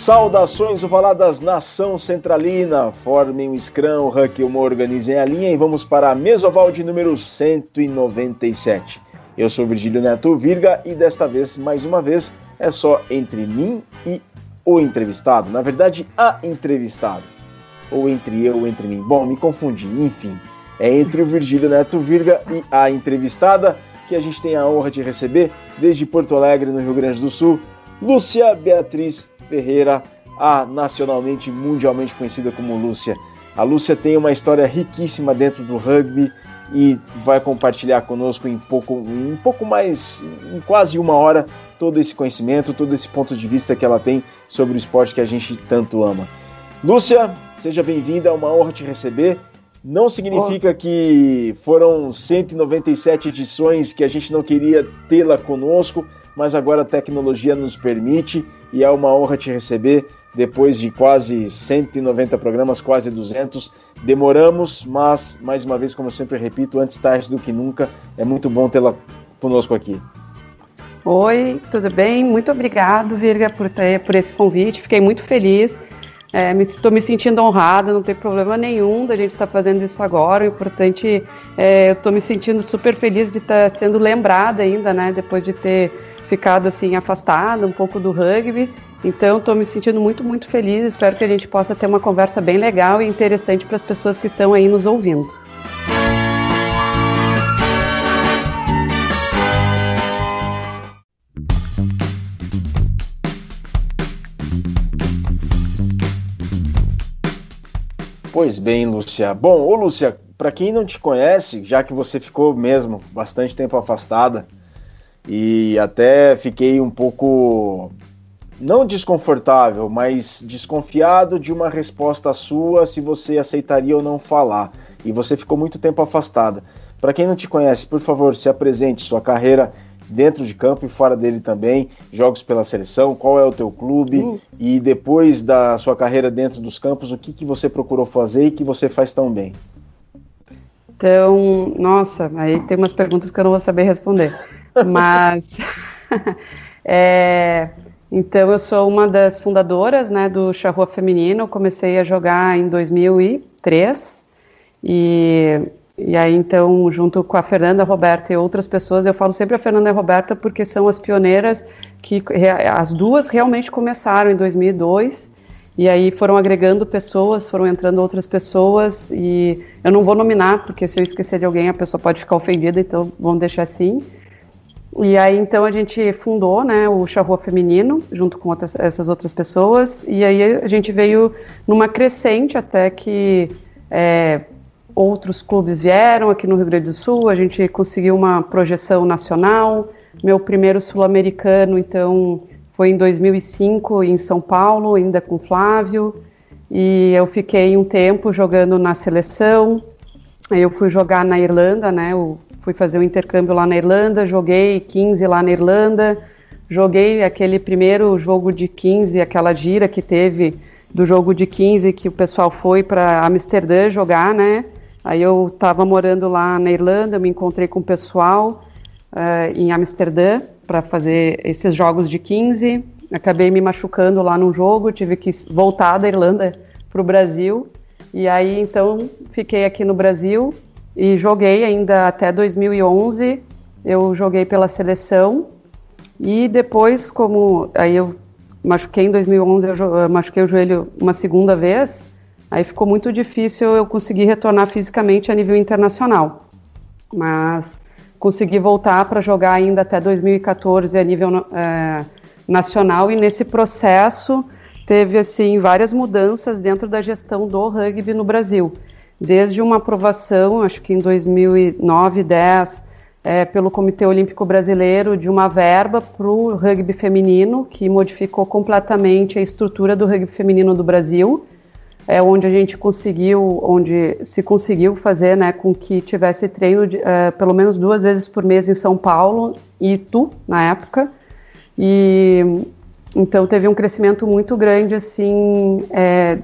Saudações ovaladas nação centralina, formem um scrum, o Huck e uma organizem a linha e vamos para a mesoval de número 197. Eu sou Virgílio Neto Virga e desta vez, mais uma vez, é só entre mim e o entrevistado, na verdade, a entrevistado. Ou entre eu, ou entre mim. Bom, me confundi, enfim. É entre o Virgílio Neto Virga e a entrevistada que a gente tem a honra de receber desde Porto Alegre, no Rio Grande do Sul, Lúcia Beatriz Ferreira, a nacionalmente e mundialmente conhecida como Lúcia. A Lúcia tem uma história riquíssima dentro do rugby e vai compartilhar conosco em pouco, em pouco mais, em quase uma hora, todo esse conhecimento, todo esse ponto de vista que ela tem sobre o esporte que a gente tanto ama. Lúcia, seja bem-vinda, é uma honra te receber. Não significa oh. que foram 197 edições que a gente não queria tê-la conosco, mas agora a tecnologia nos permite e é uma honra te receber depois de quase 190 programas, quase 200. Demoramos, mas mais uma vez, como eu sempre repito, antes tarde do que nunca, é muito bom tê-la conosco aqui. Oi, tudo bem? Muito obrigado, Virga, por, ter, por esse convite. Fiquei muito feliz. Estou é, me sentindo honrada, não tem problema nenhum da gente estar tá fazendo isso agora. O importante é, eu estou me sentindo super feliz de estar tá sendo lembrada ainda, né? Depois de ter ficado assim afastada um pouco do rugby. Então estou me sentindo muito, muito feliz. Espero que a gente possa ter uma conversa bem legal e interessante para as pessoas que estão aí nos ouvindo. Pois bem, Lúcia. Bom, ô Lúcia, para quem não te conhece, já que você ficou mesmo bastante tempo afastada, e até fiquei um pouco não desconfortável, mas desconfiado de uma resposta sua se você aceitaria ou não falar. E você ficou muito tempo afastada. Para quem não te conhece, por favor, se apresente sua carreira dentro de campo e fora dele também, jogos pela seleção, qual é o teu clube uhum. e depois da sua carreira dentro dos campos, o que, que você procurou fazer e que você faz tão bem? Então, nossa, aí tem umas perguntas que eu não vou saber responder. Mas, é, então eu sou uma das fundadoras né, do Charrua Feminino. Comecei a jogar em 2003 e, e aí então junto com a Fernanda Roberta e outras pessoas, eu falo sempre a Fernanda e a Roberta porque são as pioneiras que as duas realmente começaram em 2002 e aí foram agregando pessoas, foram entrando outras pessoas e eu não vou nominar porque se eu esquecer de alguém a pessoa pode ficar ofendida, então vamos deixar assim. E aí então a gente fundou, né, o Charrua Feminino, junto com outras, essas outras pessoas, e aí a gente veio numa crescente até que é, outros clubes vieram aqui no Rio Grande do Sul, a gente conseguiu uma projeção nacional, meu primeiro sul-americano, então, foi em 2005 em São Paulo, ainda com Flávio, e eu fiquei um tempo jogando na seleção, eu fui jogar na Irlanda, né, o fui fazer um intercâmbio lá na Irlanda, joguei 15 lá na Irlanda, joguei aquele primeiro jogo de 15, aquela gira que teve do jogo de 15 que o pessoal foi para Amsterdã jogar, né? Aí eu estava morando lá na Irlanda, me encontrei com o pessoal uh, em Amsterdã para fazer esses jogos de 15. Acabei me machucando lá num jogo, tive que voltar da Irlanda para o Brasil. E aí então fiquei aqui no Brasil, e joguei ainda até 2011. Eu joguei pela seleção e depois, como aí eu machuquei em 2011, eu machuquei o joelho uma segunda vez. Aí ficou muito difícil eu conseguir retornar fisicamente a nível internacional. Mas consegui voltar para jogar ainda até 2014 a nível é, nacional e nesse processo teve assim várias mudanças dentro da gestão do rugby no Brasil desde uma aprovação, acho que em 2009, 10, é, pelo Comitê Olímpico Brasileiro, de uma verba para o rugby feminino, que modificou completamente a estrutura do rugby feminino do Brasil, é, onde a gente conseguiu, onde se conseguiu fazer né, com que tivesse treino de, é, pelo menos duas vezes por mês em São Paulo e Itu, na época, e então teve um crescimento muito grande assim é,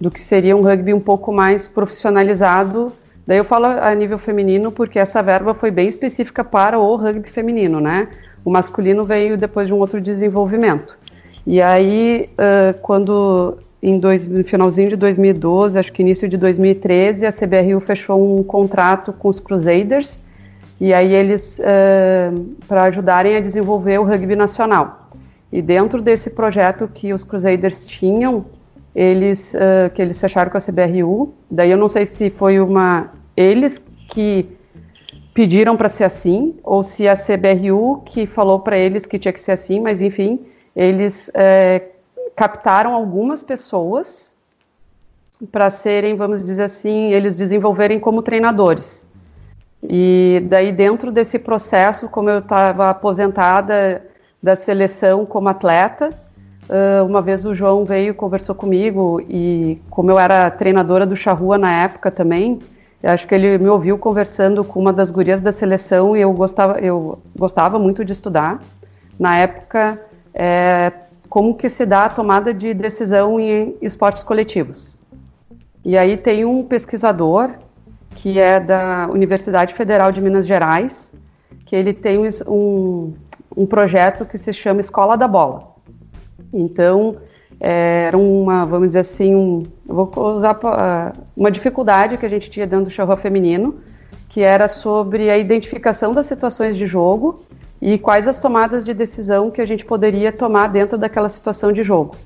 do que seria um rugby um pouco mais profissionalizado. Daí eu falo a nível feminino porque essa verba foi bem específica para o rugby feminino, né? O masculino veio depois de um outro desenvolvimento. E aí, uh, quando em dois, no finalzinho de 2012, acho que início de 2013, a CBRU fechou um contrato com os Crusaders, e aí eles, uh, para ajudarem a desenvolver o rugby nacional. E dentro desse projeto que os Crusaders tinham, eles, uh, que eles fecharam com a CBRU, daí eu não sei se foi uma, eles que pediram para ser assim, ou se a CBRU que falou para eles que tinha que ser assim, mas enfim, eles é, captaram algumas pessoas para serem, vamos dizer assim, eles desenvolverem como treinadores. E daí dentro desse processo, como eu estava aposentada da seleção como atleta, uma vez o João veio conversou comigo e como eu era treinadora do Charrua na época também, acho que ele me ouviu conversando com uma das gurias da seleção e eu gostava, eu gostava muito de estudar. Na época, é, como que se dá a tomada de decisão em esportes coletivos. E aí tem um pesquisador que é da Universidade Federal de Minas Gerais, que ele tem um, um projeto que se chama Escola da Bola. Então, era uma, vamos dizer assim, um, vou usar uma dificuldade que a gente tinha dentro do charrua feminino, que era sobre a identificação das situações de jogo e quais as tomadas de decisão que a gente poderia tomar dentro daquela situação de jogo.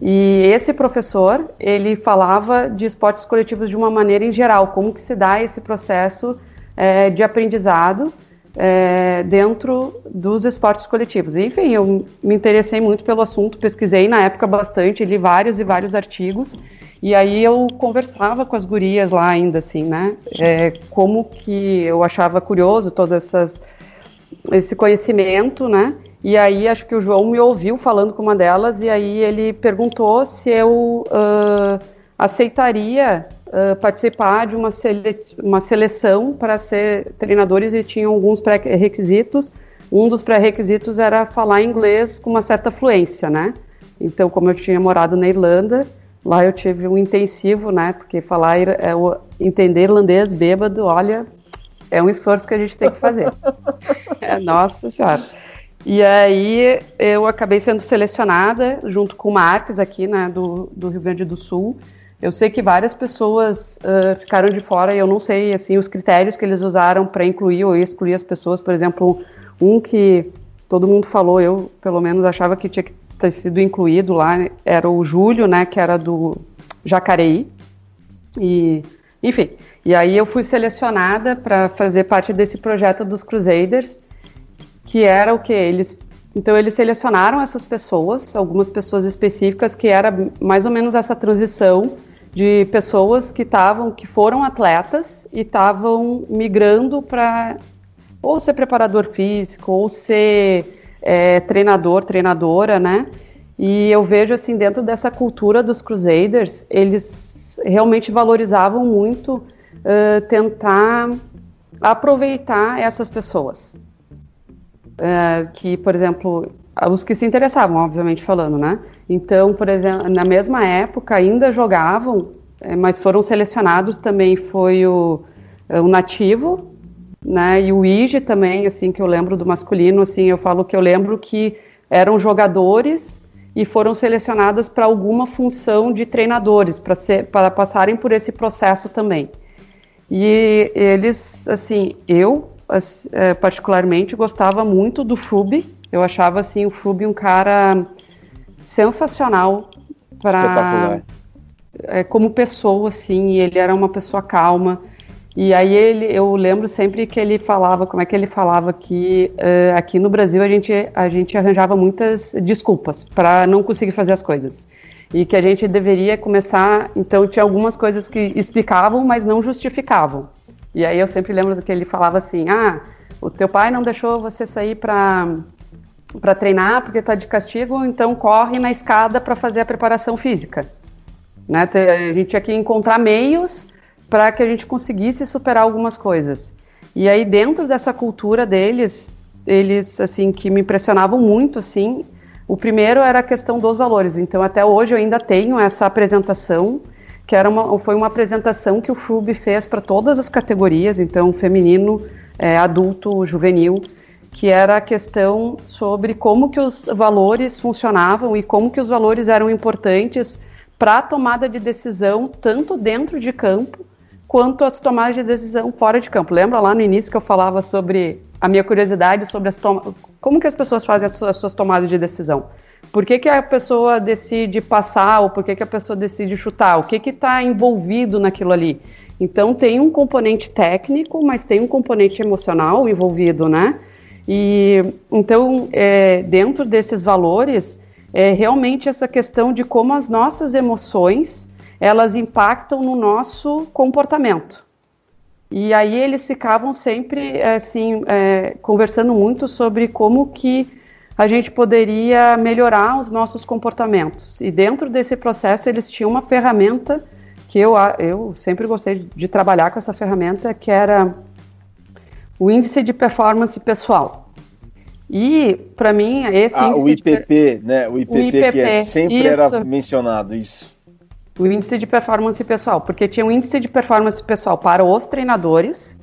E esse professor, ele falava de esportes coletivos de uma maneira em geral, como que se dá esse processo é, de aprendizado é, dentro dos esportes coletivos. Enfim, eu me interessei muito pelo assunto, pesquisei na época bastante, li vários e vários artigos, e aí eu conversava com as gurias lá ainda, assim, né, é, como que eu achava curioso todas essas esse conhecimento, né? E aí acho que o João me ouviu falando com uma delas e aí ele perguntou se eu uh, aceitaria participar de uma, sele uma seleção para ser treinadores e tinha alguns pré-requisitos. Um dos pré-requisitos era falar inglês com uma certa fluência, né? Então, como eu tinha morado na Irlanda, lá eu tive um intensivo, né? Porque falar, é, entender irlandês bêbado, olha, é um esforço que a gente tem que fazer. é, nossa Senhora. E aí eu acabei sendo selecionada junto com o Marques aqui, né, do, do Rio Grande do Sul. Eu sei que várias pessoas uh, ficaram de fora e eu não sei assim os critérios que eles usaram para incluir ou excluir as pessoas. Por exemplo, um que todo mundo falou, eu pelo menos achava que tinha que ter sido incluído lá, era o Júlio, né, que era do Jacareí. E, enfim, e aí eu fui selecionada para fazer parte desse projeto dos Crusaders, que era o que eles então eles selecionaram essas pessoas, algumas pessoas específicas que era mais ou menos essa transição de pessoas que estavam que foram atletas e estavam migrando para ou ser preparador físico ou ser é, treinador, treinadora, né? E eu vejo assim dentro dessa cultura dos Crusaders, eles realmente valorizavam muito uh, tentar aproveitar essas pessoas. Uh, que, por exemplo, os que se interessavam, obviamente falando, né? Então, por exemplo, na mesma época ainda jogavam, mas foram selecionados também foi o, o nativo, né? E o Ige também, assim, que eu lembro do masculino, assim, eu falo que eu lembro que eram jogadores e foram selecionadas para alguma função de treinadores, para passarem por esse processo também. E eles, assim, eu é, particularmente gostava muito do Fub. Eu achava assim o Fub um cara sensacional para é, como pessoa, assim. E ele era uma pessoa calma. E aí ele, eu lembro sempre que ele falava, como é que ele falava que uh, aqui no Brasil a gente, a gente arranjava muitas desculpas para não conseguir fazer as coisas e que a gente deveria começar. Então, tinha algumas coisas que explicavam, mas não justificavam. E aí eu sempre lembro que ele falava assim: ah, o teu pai não deixou você sair para para treinar porque está de castigo, então corre na escada para fazer a preparação física. Né? A gente tinha que encontrar meios para que a gente conseguisse superar algumas coisas. E aí dentro dessa cultura deles, eles assim que me impressionavam muito assim, o primeiro era a questão dos valores. Então, até hoje eu ainda tenho essa apresentação, que era uma, foi uma apresentação que o FUB fez para todas as categorias, então feminino, é, adulto, juvenil, que era a questão sobre como que os valores funcionavam e como que os valores eram importantes para a tomada de decisão, tanto dentro de campo quanto as tomadas de decisão fora de campo. Lembra lá no início que eu falava sobre a minha curiosidade sobre as como que as pessoas fazem as suas, as suas tomadas de decisão? Por que, que a pessoa decide passar ou por que, que a pessoa decide chutar? O que está envolvido naquilo ali? Então tem um componente técnico, mas tem um componente emocional envolvido, né? E então é, dentro desses valores é realmente essa questão de como as nossas emoções elas impactam no nosso comportamento. E aí eles ficavam sempre assim é, conversando muito sobre como que a gente poderia melhorar os nossos comportamentos. E dentro desse processo eles tinham uma ferramenta que eu, eu sempre gostei de trabalhar com essa ferramenta, que era o índice de performance pessoal. E, para mim, esse ah, índice. O IPP, de... né? O IPP, o IPP que é, sempre isso. era mencionado, isso. O índice de performance pessoal, porque tinha o um índice de performance pessoal para os treinadores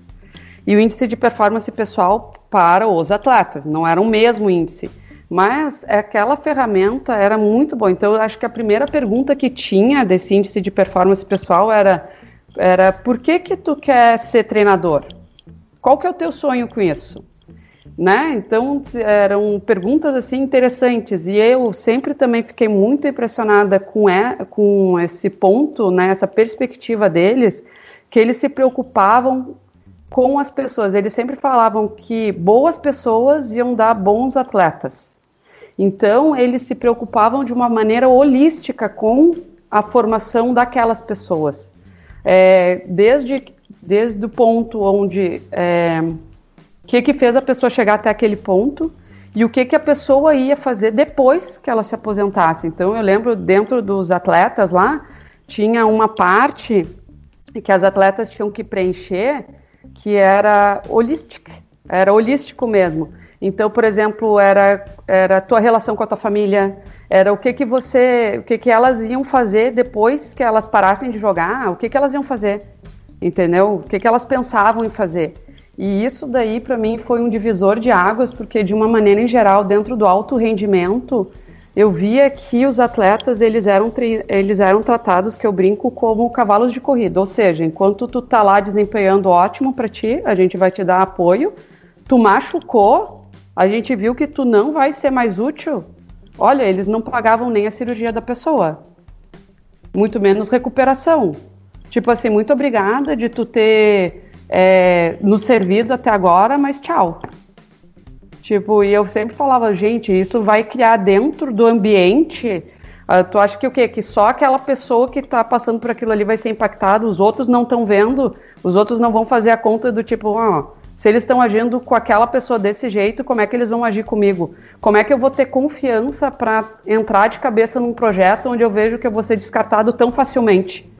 e o índice de performance pessoal para os atletas. Não era o mesmo índice. Mas aquela ferramenta era muito boa. Então, eu acho que a primeira pergunta que tinha desse índice de performance pessoal era, era por que que tu quer ser treinador? Qual que é o teu sonho com isso? Né? Então, eram perguntas assim interessantes. E eu sempre também fiquei muito impressionada com, é, com esse ponto, né, essa perspectiva deles, que eles se preocupavam com as pessoas. Eles sempre falavam que boas pessoas iam dar bons atletas. Então, eles se preocupavam de uma maneira holística com a formação daquelas pessoas. É, desde, desde o ponto onde. É, o que, que fez a pessoa chegar até aquele ponto e o que, que a pessoa ia fazer depois que ela se aposentasse. Então, eu lembro dentro dos atletas lá, tinha uma parte que as atletas tinham que preencher que era holística, era holístico mesmo. Então, por exemplo, era era a tua relação com a tua família, era o que que você, o que que elas iam fazer depois que elas parassem de jogar, o que que elas iam fazer, entendeu? O que que elas pensavam em fazer. E isso daí para mim foi um divisor de águas, porque de uma maneira em geral, dentro do alto rendimento, eu via que os atletas eles eram eles eram tratados que eu brinco como cavalos de corrida, ou seja, enquanto tu tá lá desempenhando ótimo para ti, a gente vai te dar apoio. Tu machucou, a gente viu que tu não vai ser mais útil. Olha, eles não pagavam nem a cirurgia da pessoa, muito menos recuperação. Tipo assim, muito obrigada de tu ter é, nos servido até agora, mas tchau. Tipo, e eu sempre falava, gente, isso vai criar dentro do ambiente. Uh, tu acha que o quê? Que só aquela pessoa que está passando por aquilo ali vai ser impactada, os outros não estão vendo, os outros não vão fazer a conta do tipo, oh, se eles estão agindo com aquela pessoa desse jeito, como é que eles vão agir comigo? Como é que eu vou ter confiança para entrar de cabeça num projeto onde eu vejo que eu vou ser descartado tão facilmente?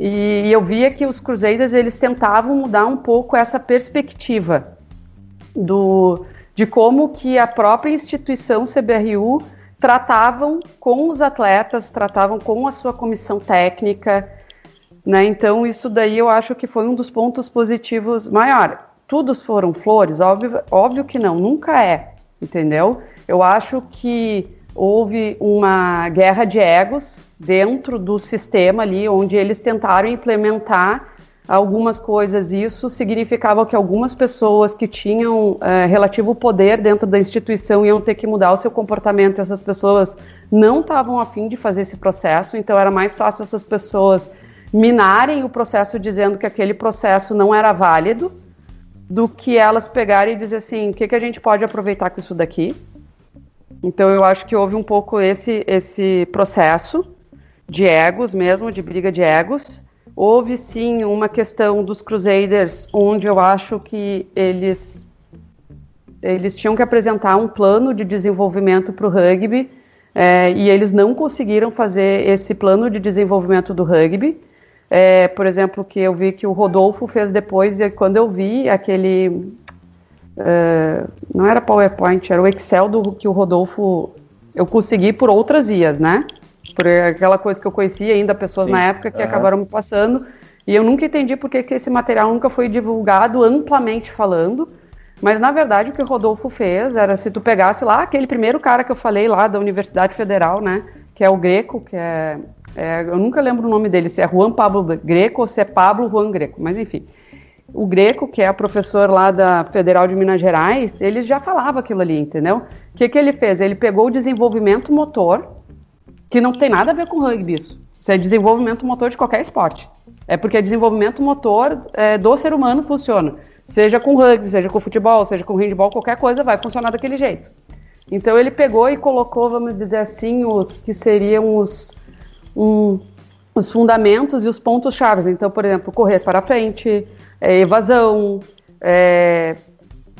E, eu via que os Crusaders eles tentavam mudar um pouco essa perspectiva do, de como que a própria instituição CBRU tratavam com os atletas, tratavam com a sua comissão técnica, né? Então isso daí eu acho que foi um dos pontos positivos maior todos foram flores? Óbvio, óbvio que não, nunca é, entendeu? Eu acho que houve uma guerra de egos dentro do sistema ali, onde eles tentaram implementar algumas coisas. Isso significava que algumas pessoas que tinham é, relativo poder dentro da instituição iam ter que mudar o seu comportamento. Essas pessoas não estavam afim de fazer esse processo, então era mais fácil essas pessoas minarem o processo dizendo que aquele processo não era válido do que elas pegarem e dizer assim, o que, que a gente pode aproveitar com isso daqui. Então eu acho que houve um pouco esse, esse processo de egos mesmo, de briga de egos. Houve sim uma questão dos Crusaders, onde eu acho que eles eles tinham que apresentar um plano de desenvolvimento para o rugby é, e eles não conseguiram fazer esse plano de desenvolvimento do rugby. É, por exemplo, que eu vi que o Rodolfo fez depois, e quando eu vi aquele. É, não era PowerPoint, era o Excel do que o Rodolfo. Eu consegui por outras vias, né? Por aquela coisa que eu conhecia ainda pessoas Sim. na época que uhum. acabaram me passando. E eu nunca entendi por que, que esse material nunca foi divulgado amplamente falando. Mas na verdade o que o Rodolfo fez era se tu pegasse lá aquele primeiro cara que eu falei lá da Universidade Federal, né? Que é o Greco, que é, é eu nunca lembro o nome dele, se é Juan Pablo Greco ou se é Pablo Juan Greco, mas enfim. O Greco, que é professor lá da Federal de Minas Gerais, ele já falava aquilo ali, entendeu? O que, que ele fez? Ele pegou o desenvolvimento motor, que não tem nada a ver com rugby isso. Isso é desenvolvimento motor de qualquer esporte. É porque desenvolvimento motor é, do ser humano funciona. Seja com rugby, seja com futebol, seja com handball, qualquer coisa vai funcionar daquele jeito. Então ele pegou e colocou, vamos dizer assim, os que seriam os, um, os fundamentos e os pontos chaves. Então, por exemplo, correr para frente, é, evasão, é,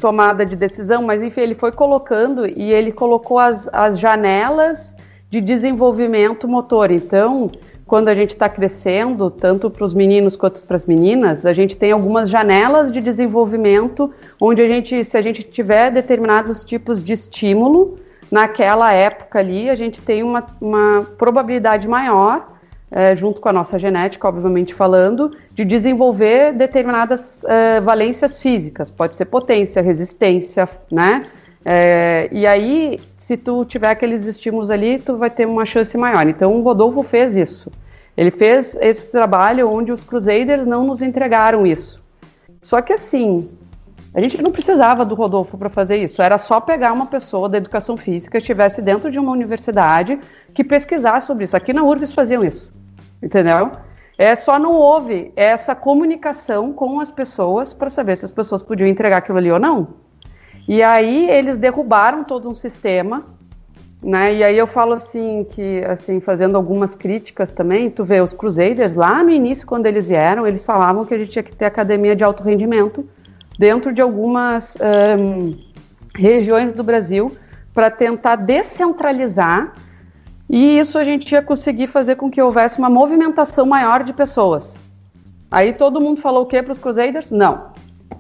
tomada de decisão, mas enfim, ele foi colocando e ele colocou as, as janelas de desenvolvimento motor. Então, quando a gente está crescendo, tanto para os meninos quanto para as meninas, a gente tem algumas janelas de desenvolvimento onde a gente, se a gente tiver determinados tipos de estímulo, naquela época ali, a gente tem uma, uma probabilidade maior, é, junto com a nossa genética, obviamente falando, de desenvolver determinadas é, valências físicas. Pode ser potência, resistência, né? É, e aí, se tu tiver aqueles estímulos ali, tu vai ter uma chance maior. Então, o Rodolfo fez isso. Ele fez esse trabalho onde os Crusaders não nos entregaram isso. Só que assim, a gente não precisava do Rodolfo para fazer isso. Era só pegar uma pessoa da educação física que estivesse dentro de uma universidade que pesquisasse sobre isso. Aqui na URGS faziam isso, entendeu? É só não houve essa comunicação com as pessoas para saber se as pessoas podiam entregar aquilo ali ou não. E aí eles derrubaram todo um sistema né? E aí eu falo assim que assim fazendo algumas críticas também, tu vê os Crusaders lá no início quando eles vieram, eles falavam que a gente tinha que ter academia de alto rendimento dentro de algumas um, regiões do Brasil para tentar descentralizar e isso a gente ia conseguir fazer com que houvesse uma movimentação maior de pessoas. Aí todo mundo falou o que para os Crusaders? Não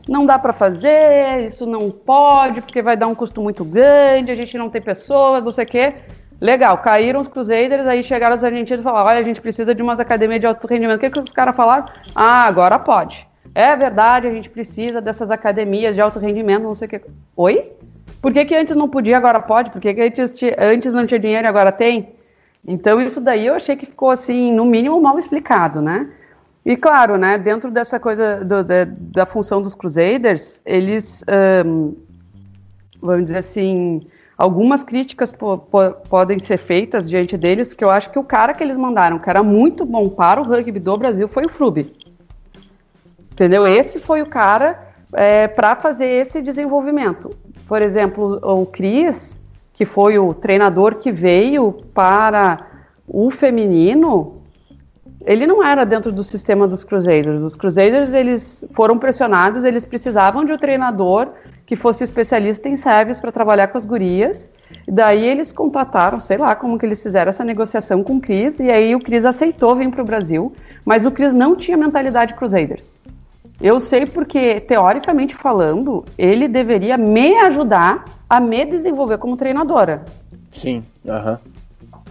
não dá para fazer, isso não pode, porque vai dar um custo muito grande, a gente não tem pessoas, não sei o quê. Legal, caíram os Crusaders, aí chegaram os argentinos e falaram: olha, a gente precisa de umas academias de alto rendimento. O que, que os caras falaram? Ah, agora pode. É verdade, a gente precisa dessas academias de alto rendimento, não sei o quê. Oi? Por que, que antes não podia, agora pode? Por que, que antes, antes não tinha dinheiro e agora tem? Então, isso daí eu achei que ficou, assim, no mínimo mal explicado, né? E claro, né, dentro dessa coisa do, da, da, função dos Crusaders, eles, um, vamos dizer assim, algumas críticas po, po, podem ser feitas diante deles, porque eu acho que o cara que eles mandaram, que era muito bom para o rugby do Brasil, foi o Frube. Entendeu? Esse foi o cara é, para fazer esse desenvolvimento. Por exemplo, o Cris, que foi o treinador que veio para o feminino, ele não era dentro do sistema dos Crusaders. Os Crusaders eles foram pressionados, eles precisavam de um treinador que fosse especialista em service para trabalhar com as gurias. E daí eles contrataram, sei lá como que eles fizeram essa negociação com o Cris, e aí o Cris aceitou vir para o Brasil, mas o Cris não tinha mentalidade Crusaders. Eu sei porque, teoricamente falando, ele deveria me ajudar a me desenvolver como treinadora. Sim, aham.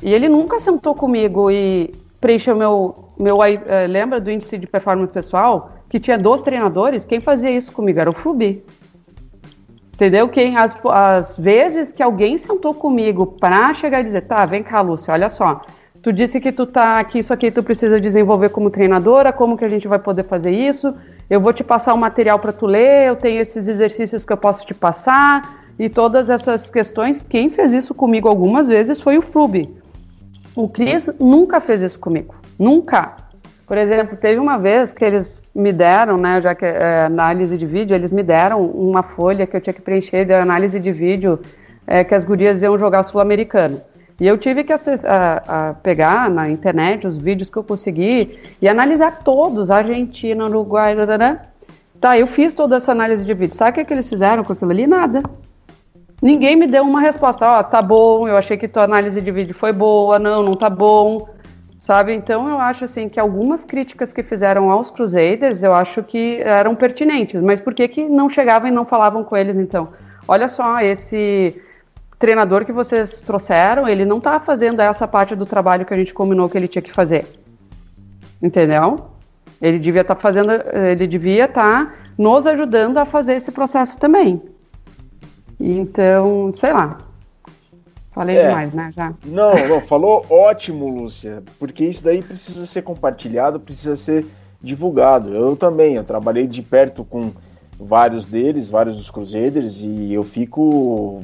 E ele nunca sentou comigo e preencher o meu, meu uh, lembra do índice de performance pessoal que tinha dois treinadores? Quem fazia isso comigo era o Fubi. Entendeu? Quem as, as vezes que alguém sentou comigo para chegar e dizer, tá, vem cá, Lúcia, olha só, tu disse que tu tá aqui, isso aqui tu precisa desenvolver como treinadora, como que a gente vai poder fazer isso? Eu vou te passar o um material para tu ler, eu tenho esses exercícios que eu posso te passar e todas essas questões. Quem fez isso comigo algumas vezes foi o Fubi. O Cris nunca fez isso comigo. Nunca. Por exemplo, teve uma vez que eles me deram, né, já que é análise de vídeo, eles me deram uma folha que eu tinha que preencher de análise de vídeo é, que as gurias iam jogar sul-americano. E eu tive que a, a, pegar na internet os vídeos que eu consegui e analisar todos, Argentina, Uruguai, né? Tá, eu fiz toda essa análise de vídeo. Sabe o que, que eles fizeram com aquilo ali? Nada. Ninguém me deu uma resposta. Ó, oh, tá bom, eu achei que tua análise de vídeo foi boa, não, não tá bom. Sabe? Então eu acho assim que algumas críticas que fizeram aos Crusaders, eu acho que eram pertinentes. Mas por que que não chegavam e não falavam com eles então? Olha só, esse treinador que vocês trouxeram, ele não tá fazendo essa parte do trabalho que a gente combinou que ele tinha que fazer. Entendeu? Ele devia estar tá fazendo, ele devia estar tá nos ajudando a fazer esse processo também. Então, sei lá. Falei é, demais, né? Já. Não, não, falou ótimo, Lúcia. Porque isso daí precisa ser compartilhado, precisa ser divulgado. Eu também, eu trabalhei de perto com vários deles, vários dos Crusaders, e eu fico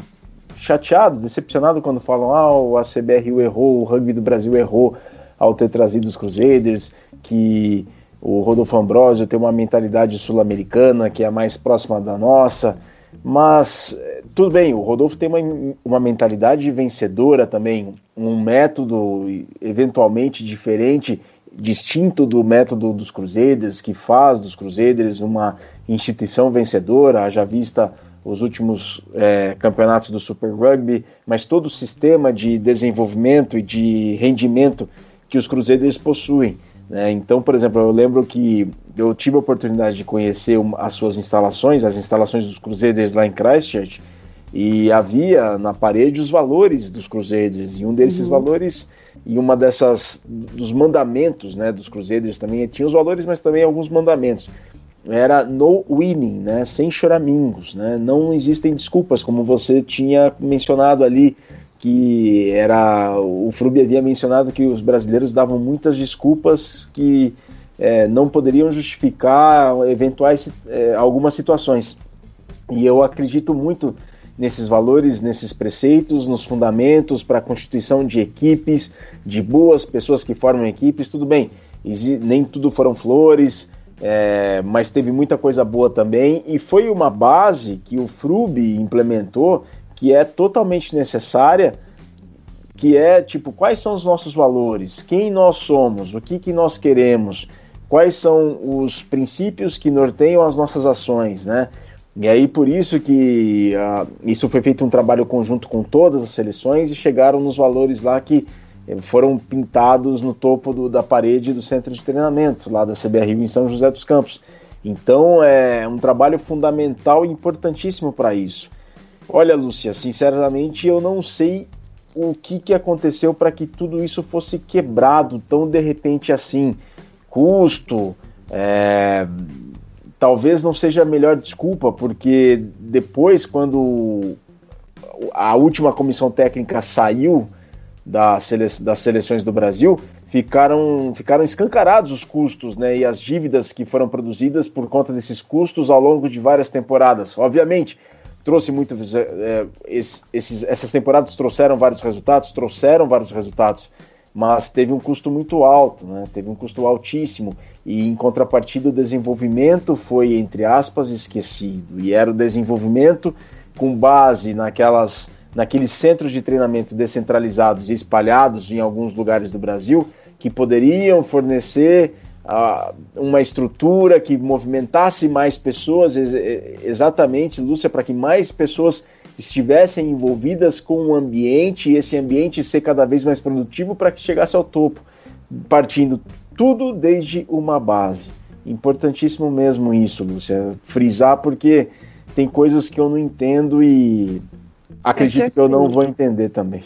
chateado, decepcionado quando falam: ah, a CBRU errou, o rugby do Brasil errou ao ter trazido os Crusaders, que o Rodolfo Ambrosio tem uma mentalidade sul-americana que é mais próxima da nossa. Mas eh, tudo bem, o Rodolfo tem uma, uma mentalidade vencedora também, um método eventualmente diferente, distinto do método dos Cruzeiros, que faz dos Cruzeiros uma instituição vencedora, já vista os últimos é, campeonatos do Super Rugby, mas todo o sistema de desenvolvimento e de rendimento que os Cruzeiros possuem. Né? Então, por exemplo, eu lembro que eu tive a oportunidade de conhecer as suas instalações, as instalações dos Cruzeiros lá em Christchurch, e havia na parede os valores dos Cruzeiros, e um desses uhum. valores, e uma dessas, dos mandamentos né, dos Cruzeiros também, tinha os valores, mas também alguns mandamentos. Era no winning, né, sem choramingos, né, não existem desculpas, como você tinha mencionado ali que era o Frubi havia mencionado que os brasileiros davam muitas desculpas que é, não poderiam justificar eventuais é, algumas situações. E eu acredito muito nesses valores, nesses preceitos, nos fundamentos para a constituição de equipes, de boas pessoas que formam equipes. Tudo bem, nem tudo foram flores, é, mas teve muita coisa boa também. E foi uma base que o FRUB implementou que é totalmente necessária, que é tipo quais são os nossos valores, quem nós somos, o que, que nós queremos, quais são os princípios que norteiam as nossas ações, né? E aí por isso que uh, isso foi feito um trabalho conjunto com todas as seleções e chegaram nos valores lá que foram pintados no topo do, da parede do centro de treinamento lá da CBR em São José dos Campos. Então é um trabalho fundamental e importantíssimo para isso. Olha, Lúcia, sinceramente eu não sei o que, que aconteceu para que tudo isso fosse quebrado tão de repente assim. Custo, é... talvez não seja a melhor desculpa, porque depois, quando a última comissão técnica saiu da sele... das seleções do Brasil, ficaram, ficaram escancarados os custos né, e as dívidas que foram produzidas por conta desses custos ao longo de várias temporadas. Obviamente, trouxe muito. É, esses, essas temporadas trouxeram vários resultados, trouxeram vários resultados, mas teve um custo muito alto, né? teve um custo altíssimo, e em contrapartida o desenvolvimento foi, entre aspas, esquecido, e era o desenvolvimento com base naquelas, naqueles centros de treinamento descentralizados e espalhados em alguns lugares do Brasil, que poderiam fornecer uma estrutura que movimentasse mais pessoas, ex exatamente, Lúcia, para que mais pessoas estivessem envolvidas com o ambiente e esse ambiente ser cada vez mais produtivo para que chegasse ao topo, partindo tudo desde uma base. Importantíssimo mesmo isso, Lúcia, frisar porque tem coisas que eu não entendo e acredito é que, assim, que eu não vou entender também.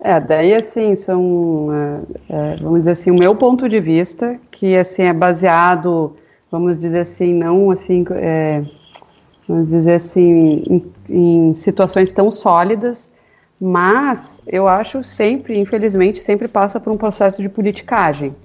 É, daí assim, são, é, é, vamos dizer assim, o meu ponto de vista, que assim é baseado, vamos dizer assim, não assim, é, vamos dizer assim, em, em, situações tão sólidas, mas eu acho sempre, infelizmente, sempre passa por um processo de politicagem.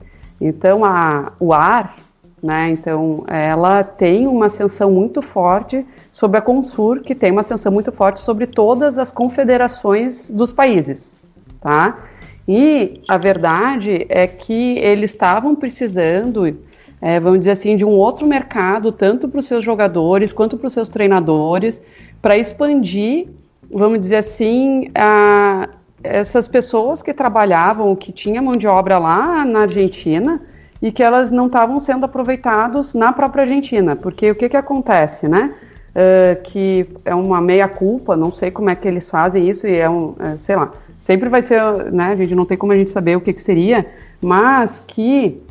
Então, a, o ar, né, então, ela tem uma ascensão muito forte sobre a Consur, que tem uma ascensão muito forte sobre todas as confederações dos países tá? E a verdade é que eles estavam precisando, é, vamos dizer assim, de um outro mercado, tanto para os seus jogadores quanto para os seus treinadores, para expandir, vamos dizer assim, a, essas pessoas que trabalhavam, que tinha mão de obra lá na Argentina e que elas não estavam sendo aproveitados na própria Argentina, porque o que, que acontece, né? Uh, que é uma meia culpa, não sei como é que eles fazem isso e é um, é, sei lá, sempre vai ser, né, a gente não tem como a gente saber o que, que seria, mas que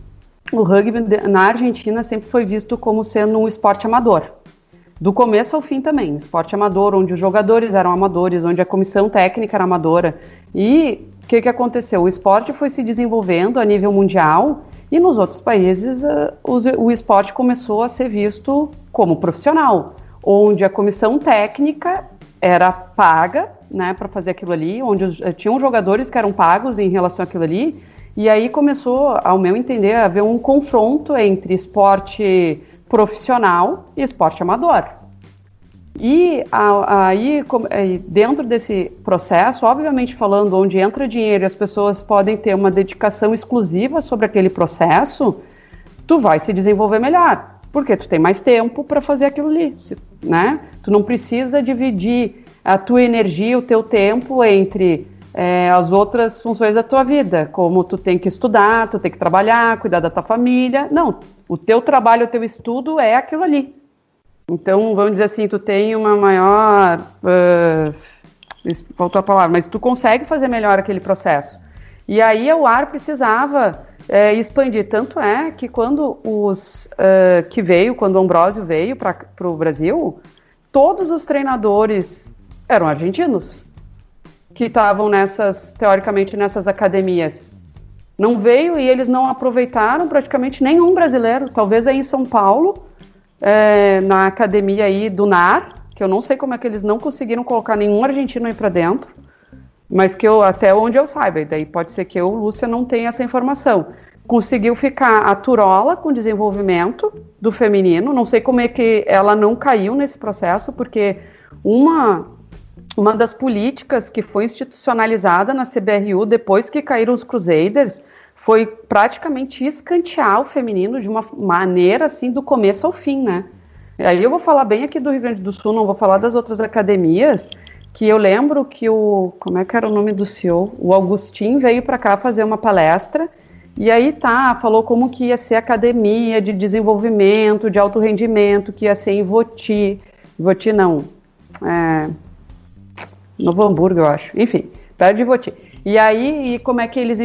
o rugby na Argentina sempre foi visto como sendo um esporte amador. Do começo ao fim também, esporte amador, onde os jogadores eram amadores, onde a comissão técnica era amadora. E o que, que aconteceu? O esporte foi se desenvolvendo a nível mundial e nos outros países uh, o, esporte começou a ser visto como profissional, onde a comissão técnica era paga, né, para fazer aquilo ali, onde os, tinham jogadores que eram pagos em relação àquilo ali, e aí começou, ao meu entender, a haver um confronto entre esporte profissional e esporte amador. E aí, dentro desse processo, obviamente falando onde entra dinheiro e as pessoas podem ter uma dedicação exclusiva sobre aquele processo, tu vai se desenvolver melhor, porque tu tem mais tempo para fazer aquilo ali, né? Tu não precisa dividir a tua energia, o teu tempo entre é, as outras funções da tua vida, como tu tem que estudar, tu tem que trabalhar, cuidar da tua família. Não, o teu trabalho, o teu estudo é aquilo ali. Então, vamos dizer assim, tu tem uma maior. Uh, faltou a palavra, mas tu consegue fazer melhor aquele processo. E aí o ar precisava é, expandir. Tanto é que quando os uh, que veio, quando o Ambrósio veio para o Brasil, todos os treinadores eram argentinos que estavam nessas, teoricamente, nessas academias. Não veio e eles não aproveitaram praticamente nenhum brasileiro. Talvez aí em São Paulo é, na academia aí do NAR, que eu não sei como é que eles não conseguiram colocar nenhum argentino aí para dentro, mas que eu, até onde eu saiba, e daí pode ser que eu, Lúcia, não tenha essa informação. Conseguiu ficar a Turola com desenvolvimento do feminino, não sei como é que ela não caiu nesse processo, porque uma, uma das políticas que foi institucionalizada na CBRU depois que caíram os Crusaders foi praticamente escantear o feminino de uma maneira assim do começo ao fim, né? Aí eu vou falar bem aqui do Rio Grande do Sul, não vou falar das outras academias, que eu lembro que o, como é que era o nome do CEO? O Augustin veio para cá fazer uma palestra e aí tá, falou como que ia ser academia de desenvolvimento, de alto rendimento, que ia ser em Voti, Voti não, é, Novo Hamburgo, eu acho, enfim, perto de Voti. E aí, e como é que eles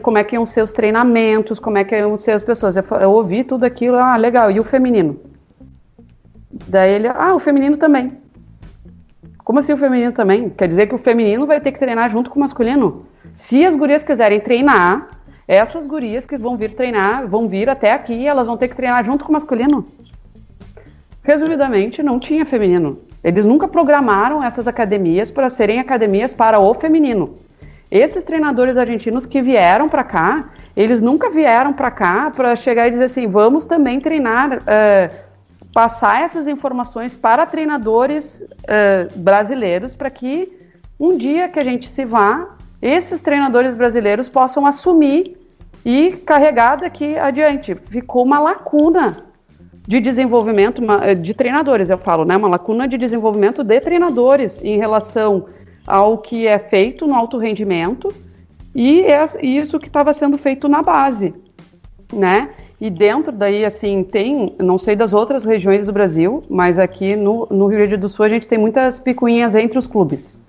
como é que iam ser os treinamentos, como é que iam ser as pessoas. Eu, eu ouvi tudo aquilo, ah, legal, e o feminino? Daí ele, ah, o feminino também. Como assim o feminino também? Quer dizer que o feminino vai ter que treinar junto com o masculino? Se as gurias quiserem treinar, essas gurias que vão vir treinar, vão vir até aqui, elas vão ter que treinar junto com o masculino. Resumidamente, não tinha feminino. Eles nunca programaram essas academias para serem academias para o feminino. Esses treinadores argentinos que vieram para cá, eles nunca vieram para cá para chegar e dizer assim: vamos também treinar, uh, passar essas informações para treinadores uh, brasileiros para que um dia que a gente se vá, esses treinadores brasileiros possam assumir e carregar daqui adiante. Ficou uma lacuna de desenvolvimento de treinadores, eu falo, né? Uma lacuna de desenvolvimento de treinadores em relação ao que é feito no alto rendimento e é isso que estava sendo feito na base, né? E dentro daí, assim, tem, não sei das outras regiões do Brasil, mas aqui no, no Rio Grande do Sul a gente tem muitas picuinhas entre os clubes,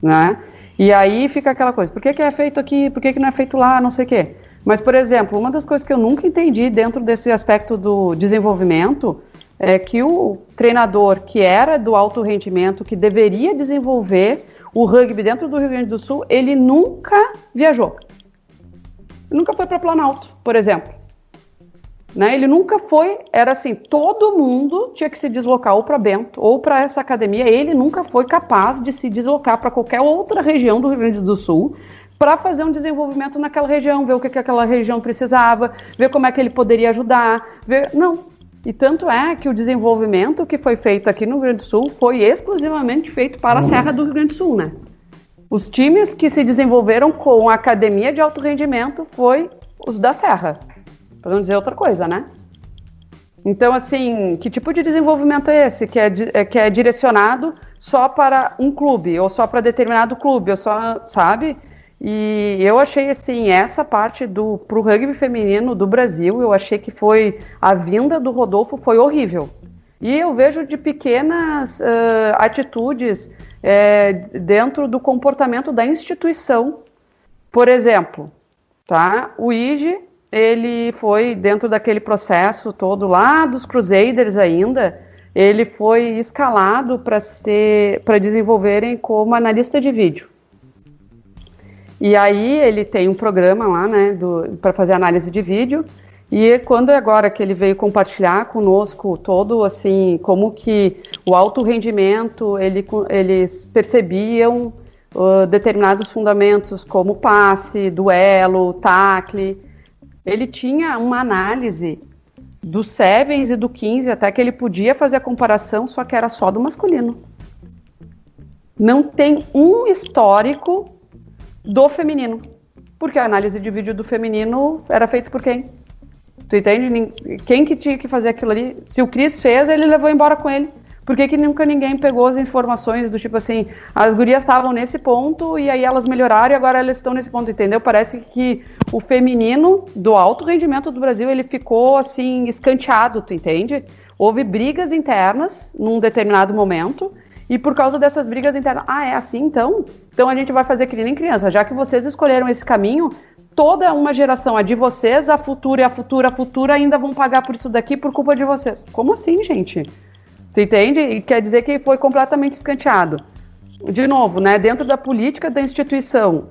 né? E aí fica aquela coisa, por que, que é feito aqui, por que, que não é feito lá, não sei o quê. Mas, por exemplo, uma das coisas que eu nunca entendi dentro desse aspecto do desenvolvimento é que o treinador que era do alto rendimento, que deveria desenvolver o rugby dentro do Rio Grande do Sul, ele nunca viajou. Ele nunca foi para Planalto, por exemplo. Né? Ele nunca foi, era assim, todo mundo tinha que se deslocar ou para Bento ou para essa academia. Ele nunca foi capaz de se deslocar para qualquer outra região do Rio Grande do Sul para fazer um desenvolvimento naquela região, ver o que, que aquela região precisava, ver como é que ele poderia ajudar. Ver... Não, e tanto é que o desenvolvimento que foi feito aqui no Rio Grande do Sul foi exclusivamente feito para a Serra do Rio Grande do Sul, né? Os times que se desenvolveram com a academia de alto rendimento foi os da Serra. Para não dizer outra coisa, né? Então, assim, que tipo de desenvolvimento é esse? Que é, é que é direcionado só para um clube, ou só para determinado clube, ou só, sabe? E eu achei assim, essa parte do pro rugby feminino do Brasil, eu achei que foi a vinda do Rodolfo foi horrível. E eu vejo de pequenas uh, atitudes dentro do comportamento da instituição. Por exemplo, tá? O IG, ele foi dentro daquele processo todo lá dos Crusaders ainda, ele foi escalado para ser para desenvolverem como analista de vídeo. E aí ele tem um programa lá, né, para fazer análise de vídeo. E quando é agora que ele veio compartilhar conosco todo assim como que o alto rendimento ele, eles percebiam uh, determinados fundamentos como passe, duelo, tacle, ele tinha uma análise do Sevens e do 15 até que ele podia fazer a comparação, só que era só do masculino. Não tem um histórico do feminino, porque a análise de vídeo do feminino era feita por quem? Tu entende? Quem que tinha que fazer aquilo ali? Se o Cris fez, ele levou embora com ele. Por que, que nunca ninguém pegou as informações do tipo assim, as gurias estavam nesse ponto e aí elas melhoraram e agora elas estão nesse ponto, entendeu? Parece que o feminino do alto rendimento do Brasil, ele ficou assim, escanteado, tu entende? Houve brigas internas num determinado momento e por causa dessas brigas internas, ah, é assim então? Então a gente vai fazer que nem criança, já que vocês escolheram esse caminho, toda uma geração, a de vocês, a futura e a futura, a futura ainda vão pagar por isso daqui por culpa de vocês. Como assim, gente? Você entende? E quer dizer que foi completamente escanteado. De novo, né, dentro da política da instituição,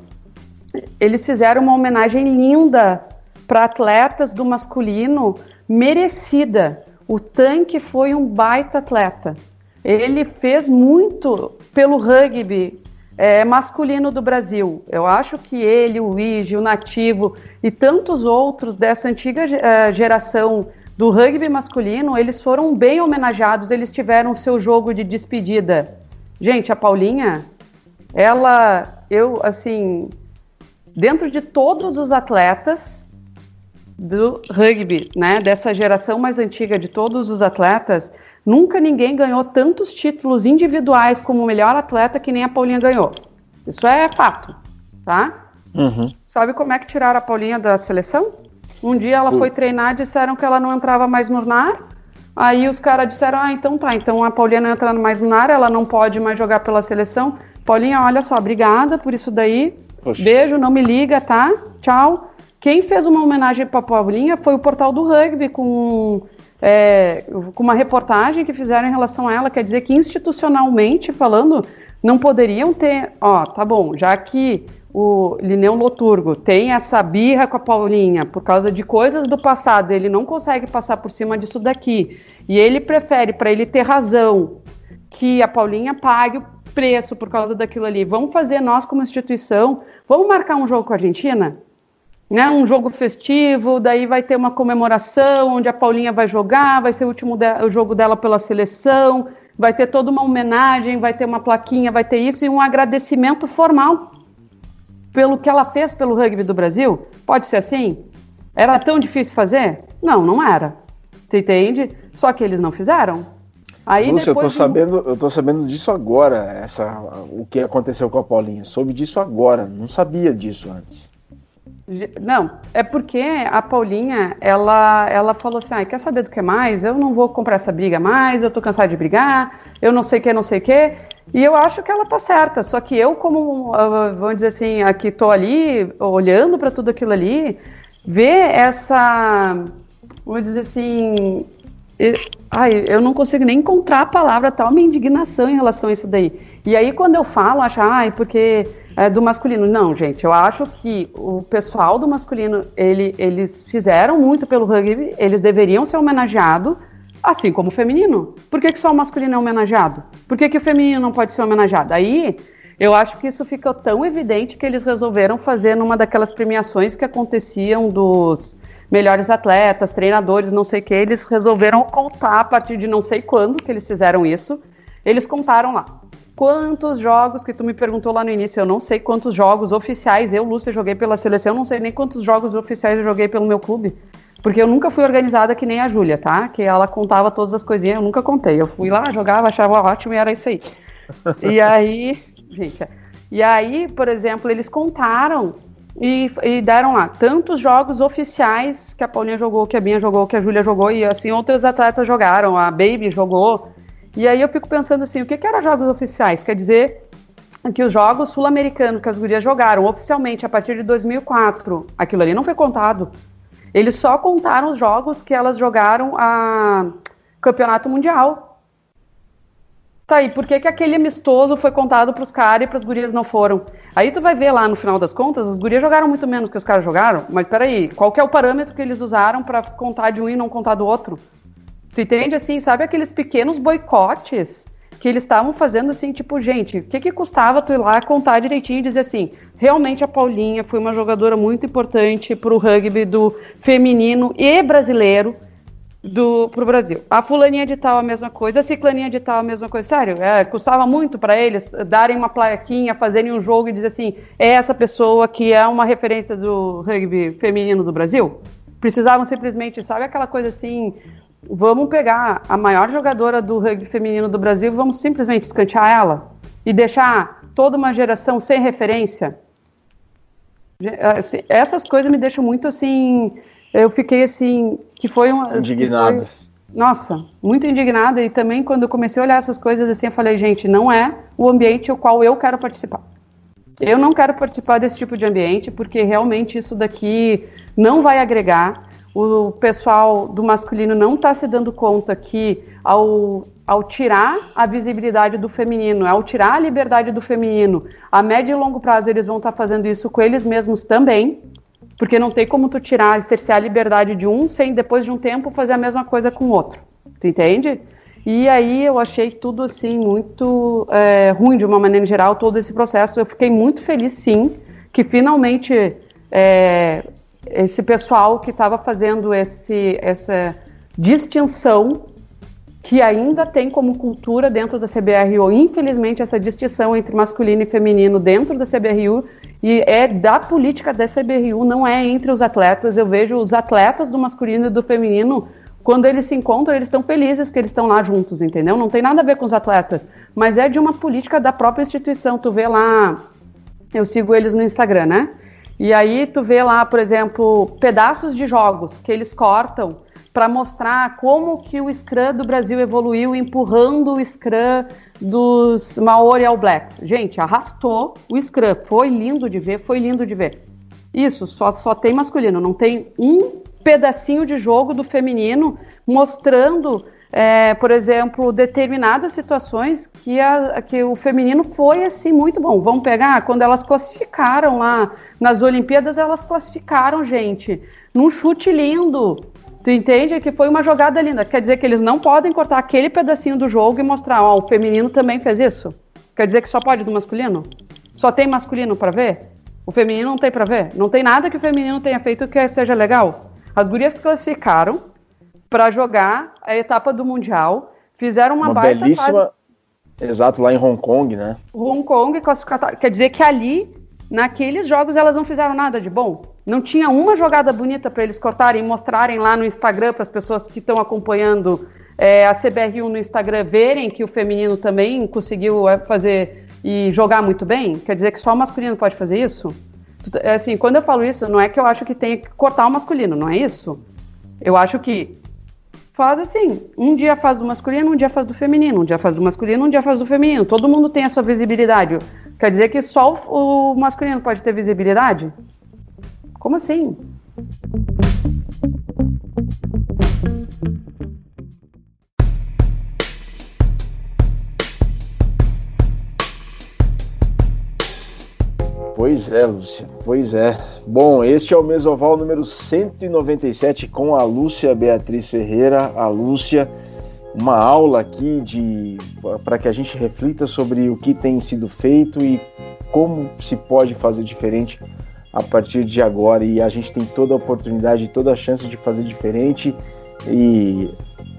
eles fizeram uma homenagem linda para atletas do masculino, merecida. O Tanque foi um baita atleta. Ele fez muito pelo rugby é, masculino do Brasil. Eu acho que ele, o Luigi, o Nativo e tantos outros dessa antiga uh, geração do rugby masculino, eles foram bem homenageados, eles tiveram seu jogo de despedida. Gente, a Paulinha, ela, eu, assim, dentro de todos os atletas do rugby, né, dessa geração mais antiga de todos os atletas, Nunca ninguém ganhou tantos títulos individuais como melhor atleta que nem a Paulinha ganhou. Isso é fato, tá? Uhum. Sabe como é que tiraram a Paulinha da seleção? Um dia ela foi treinar, disseram que ela não entrava mais no NAR. Aí os caras disseram: Ah, então tá, então a Paulinha não entra mais no NAR, ela não pode mais jogar pela seleção. Paulinha, olha só, obrigada por isso daí. Beijo, não me liga, tá? Tchau. Quem fez uma homenagem para Paulinha foi o portal do rugby com é, com uma reportagem que fizeram em relação a ela, quer dizer que institucionalmente falando, não poderiam ter, ó, tá bom, já que o Lineu Loturgo tem essa birra com a Paulinha por causa de coisas do passado, ele não consegue passar por cima disso daqui, e ele prefere, para ele ter razão, que a Paulinha pague o preço por causa daquilo ali. Vamos fazer nós como instituição, vamos marcar um jogo com a Argentina? Né, um jogo festivo, daí vai ter uma comemoração onde a Paulinha vai jogar, vai ser o último de, o jogo dela pela seleção, vai ter toda uma homenagem, vai ter uma plaquinha, vai ter isso e um agradecimento formal pelo que ela fez pelo rugby do Brasil. Pode ser assim? Era tão difícil fazer? Não, não era. Você entende? Só que eles não fizeram. Aí Lúcia, eu tô de... sabendo, eu tô sabendo disso agora, essa, o que aconteceu com a Paulinha. Soube disso agora, não sabia disso antes. Não, é porque a Paulinha, ela, ela falou assim, ah, quer saber do que mais? Eu não vou comprar essa briga mais, eu tô cansada de brigar, eu não sei o que, não sei o que. E eu acho que ela tá certa, só que eu como, ah, vamos dizer assim, aqui tô ali, olhando para tudo aquilo ali, ver essa, vamos dizer assim, ai, eu não consigo nem encontrar a palavra, tal minha indignação em relação a isso daí. E aí quando eu falo, acho, ai, porque é, do masculino. Não, gente, eu acho que o pessoal do masculino, ele, eles fizeram muito pelo rugby, eles deveriam ser homenageados, assim como o feminino. Por que, que só o masculino é homenageado? Por que, que o feminino não pode ser homenageado? Aí, eu acho que isso ficou tão evidente que eles resolveram fazer numa daquelas premiações que aconteciam dos melhores atletas, treinadores, não sei o que, eles resolveram contar a partir de não sei quando que eles fizeram isso. Eles contaram lá quantos jogos que tu me perguntou lá no início, eu não sei quantos jogos oficiais eu, Lúcia, joguei pela seleção, eu não sei nem quantos jogos oficiais eu joguei pelo meu clube. Porque eu nunca fui organizada que nem a Júlia, tá? Que ela contava todas as coisinhas, eu nunca contei. Eu fui lá, jogava, achava ótimo e era isso aí. e aí, gente, e aí, por exemplo, eles contaram e, e, deram lá tantos jogos oficiais que a Paulinha jogou, que a Binha jogou, que a Júlia jogou e assim outros atletas jogaram. A Baby jogou, e aí eu fico pensando assim, o que, que eram jogos oficiais? Quer dizer que os jogos sul-americanos que as gurias jogaram oficialmente a partir de 2004, aquilo ali não foi contado. Eles só contaram os jogos que elas jogaram a campeonato mundial. Tá aí, por que, que aquele amistoso foi contado pros caras e pras gurias não foram? Aí tu vai ver lá no final das contas, as gurias jogaram muito menos que os caras jogaram, mas peraí, qual que é o parâmetro que eles usaram para contar de um e não contar do outro? Tu entende assim, sabe aqueles pequenos boicotes que eles estavam fazendo assim, tipo, gente, o que, que custava tu ir lá contar direitinho e dizer assim, realmente a Paulinha foi uma jogadora muito importante pro rugby do feminino e brasileiro, do pro Brasil. A fulaninha de tal a mesma coisa, a ciclaninha de tal a mesma coisa. Sério, é, custava muito para eles darem uma plaquinha, fazerem um jogo e dizer assim, é essa pessoa que é uma referência do rugby feminino do Brasil? Precisavam simplesmente, sabe aquela coisa assim, vamos pegar a maior jogadora do rugby feminino do Brasil, vamos simplesmente escantear ela e deixar toda uma geração sem referência? Assim, essas coisas me deixam muito assim eu fiquei assim, que foi uma. Indignada. Nossa, muito indignada. E também quando eu comecei a olhar essas coisas assim, eu falei, gente, não é o ambiente o qual eu quero participar. Eu não quero participar desse tipo de ambiente, porque realmente isso daqui não vai agregar. O pessoal do masculino não está se dando conta que ao, ao tirar a visibilidade do feminino, ao tirar a liberdade do feminino, a médio e longo prazo eles vão estar tá fazendo isso com eles mesmos também porque não tem como tu tirar, cercear a liberdade de um sem depois de um tempo fazer a mesma coisa com o outro. Tu entende? E aí eu achei tudo assim muito é, ruim de uma maneira geral, todo esse processo. Eu fiquei muito feliz, sim, que finalmente é, esse pessoal que estava fazendo esse, essa distinção que ainda tem como cultura dentro da CBRU, infelizmente, essa distinção entre masculino e feminino dentro da CBRU e é da política da CBRU, não é entre os atletas. Eu vejo os atletas do masculino e do feminino, quando eles se encontram, eles estão felizes que eles estão lá juntos, entendeu? Não tem nada a ver com os atletas, mas é de uma política da própria instituição. Tu vê lá, eu sigo eles no Instagram, né? E aí tu vê lá, por exemplo, pedaços de jogos que eles cortam para mostrar como que o Scrum do Brasil evoluiu empurrando o Scrum dos Maori All Blacks. Gente, arrastou o Scrum. Foi lindo de ver, foi lindo de ver. Isso, só, só tem masculino, não tem um pedacinho de jogo do feminino mostrando, é, por exemplo, determinadas situações que, a, que o feminino foi assim muito bom. Vamos pegar quando elas classificaram lá nas Olimpíadas, elas classificaram, gente, num chute lindo Tu entende que foi uma jogada linda. Quer dizer que eles não podem cortar aquele pedacinho do jogo e mostrar, ó, o feminino também fez isso? Quer dizer que só pode do masculino? Só tem masculino para ver? O feminino não tem para ver? Não tem nada que o feminino tenha feito que seja legal. As gurias classificaram para jogar a etapa do mundial, fizeram uma, uma baita belíssima, fase... exato lá em Hong Kong, né? Hong Kong classificatório. Quer dizer que ali, naqueles jogos, elas não fizeram nada de bom. Não tinha uma jogada bonita para eles cortarem e mostrarem lá no Instagram para as pessoas que estão acompanhando é, a CBR1 no Instagram verem que o feminino também conseguiu é, fazer e jogar muito bem? Quer dizer que só o masculino pode fazer isso? É, assim, quando eu falo isso, não é que eu acho que tem que cortar o masculino, não é isso. Eu acho que faz assim, um dia faz do masculino, um dia faz do feminino, um dia faz do masculino, um dia faz do feminino. Todo mundo tem a sua visibilidade. Quer dizer que só o masculino pode ter visibilidade? Como assim? Pois é, Lúcia, pois é. Bom, este é o Mesoval número 197 com a Lúcia Beatriz Ferreira. A Lúcia, uma aula aqui de para que a gente reflita sobre o que tem sido feito e como se pode fazer diferente a partir de agora e a gente tem toda a oportunidade, toda a chance de fazer diferente e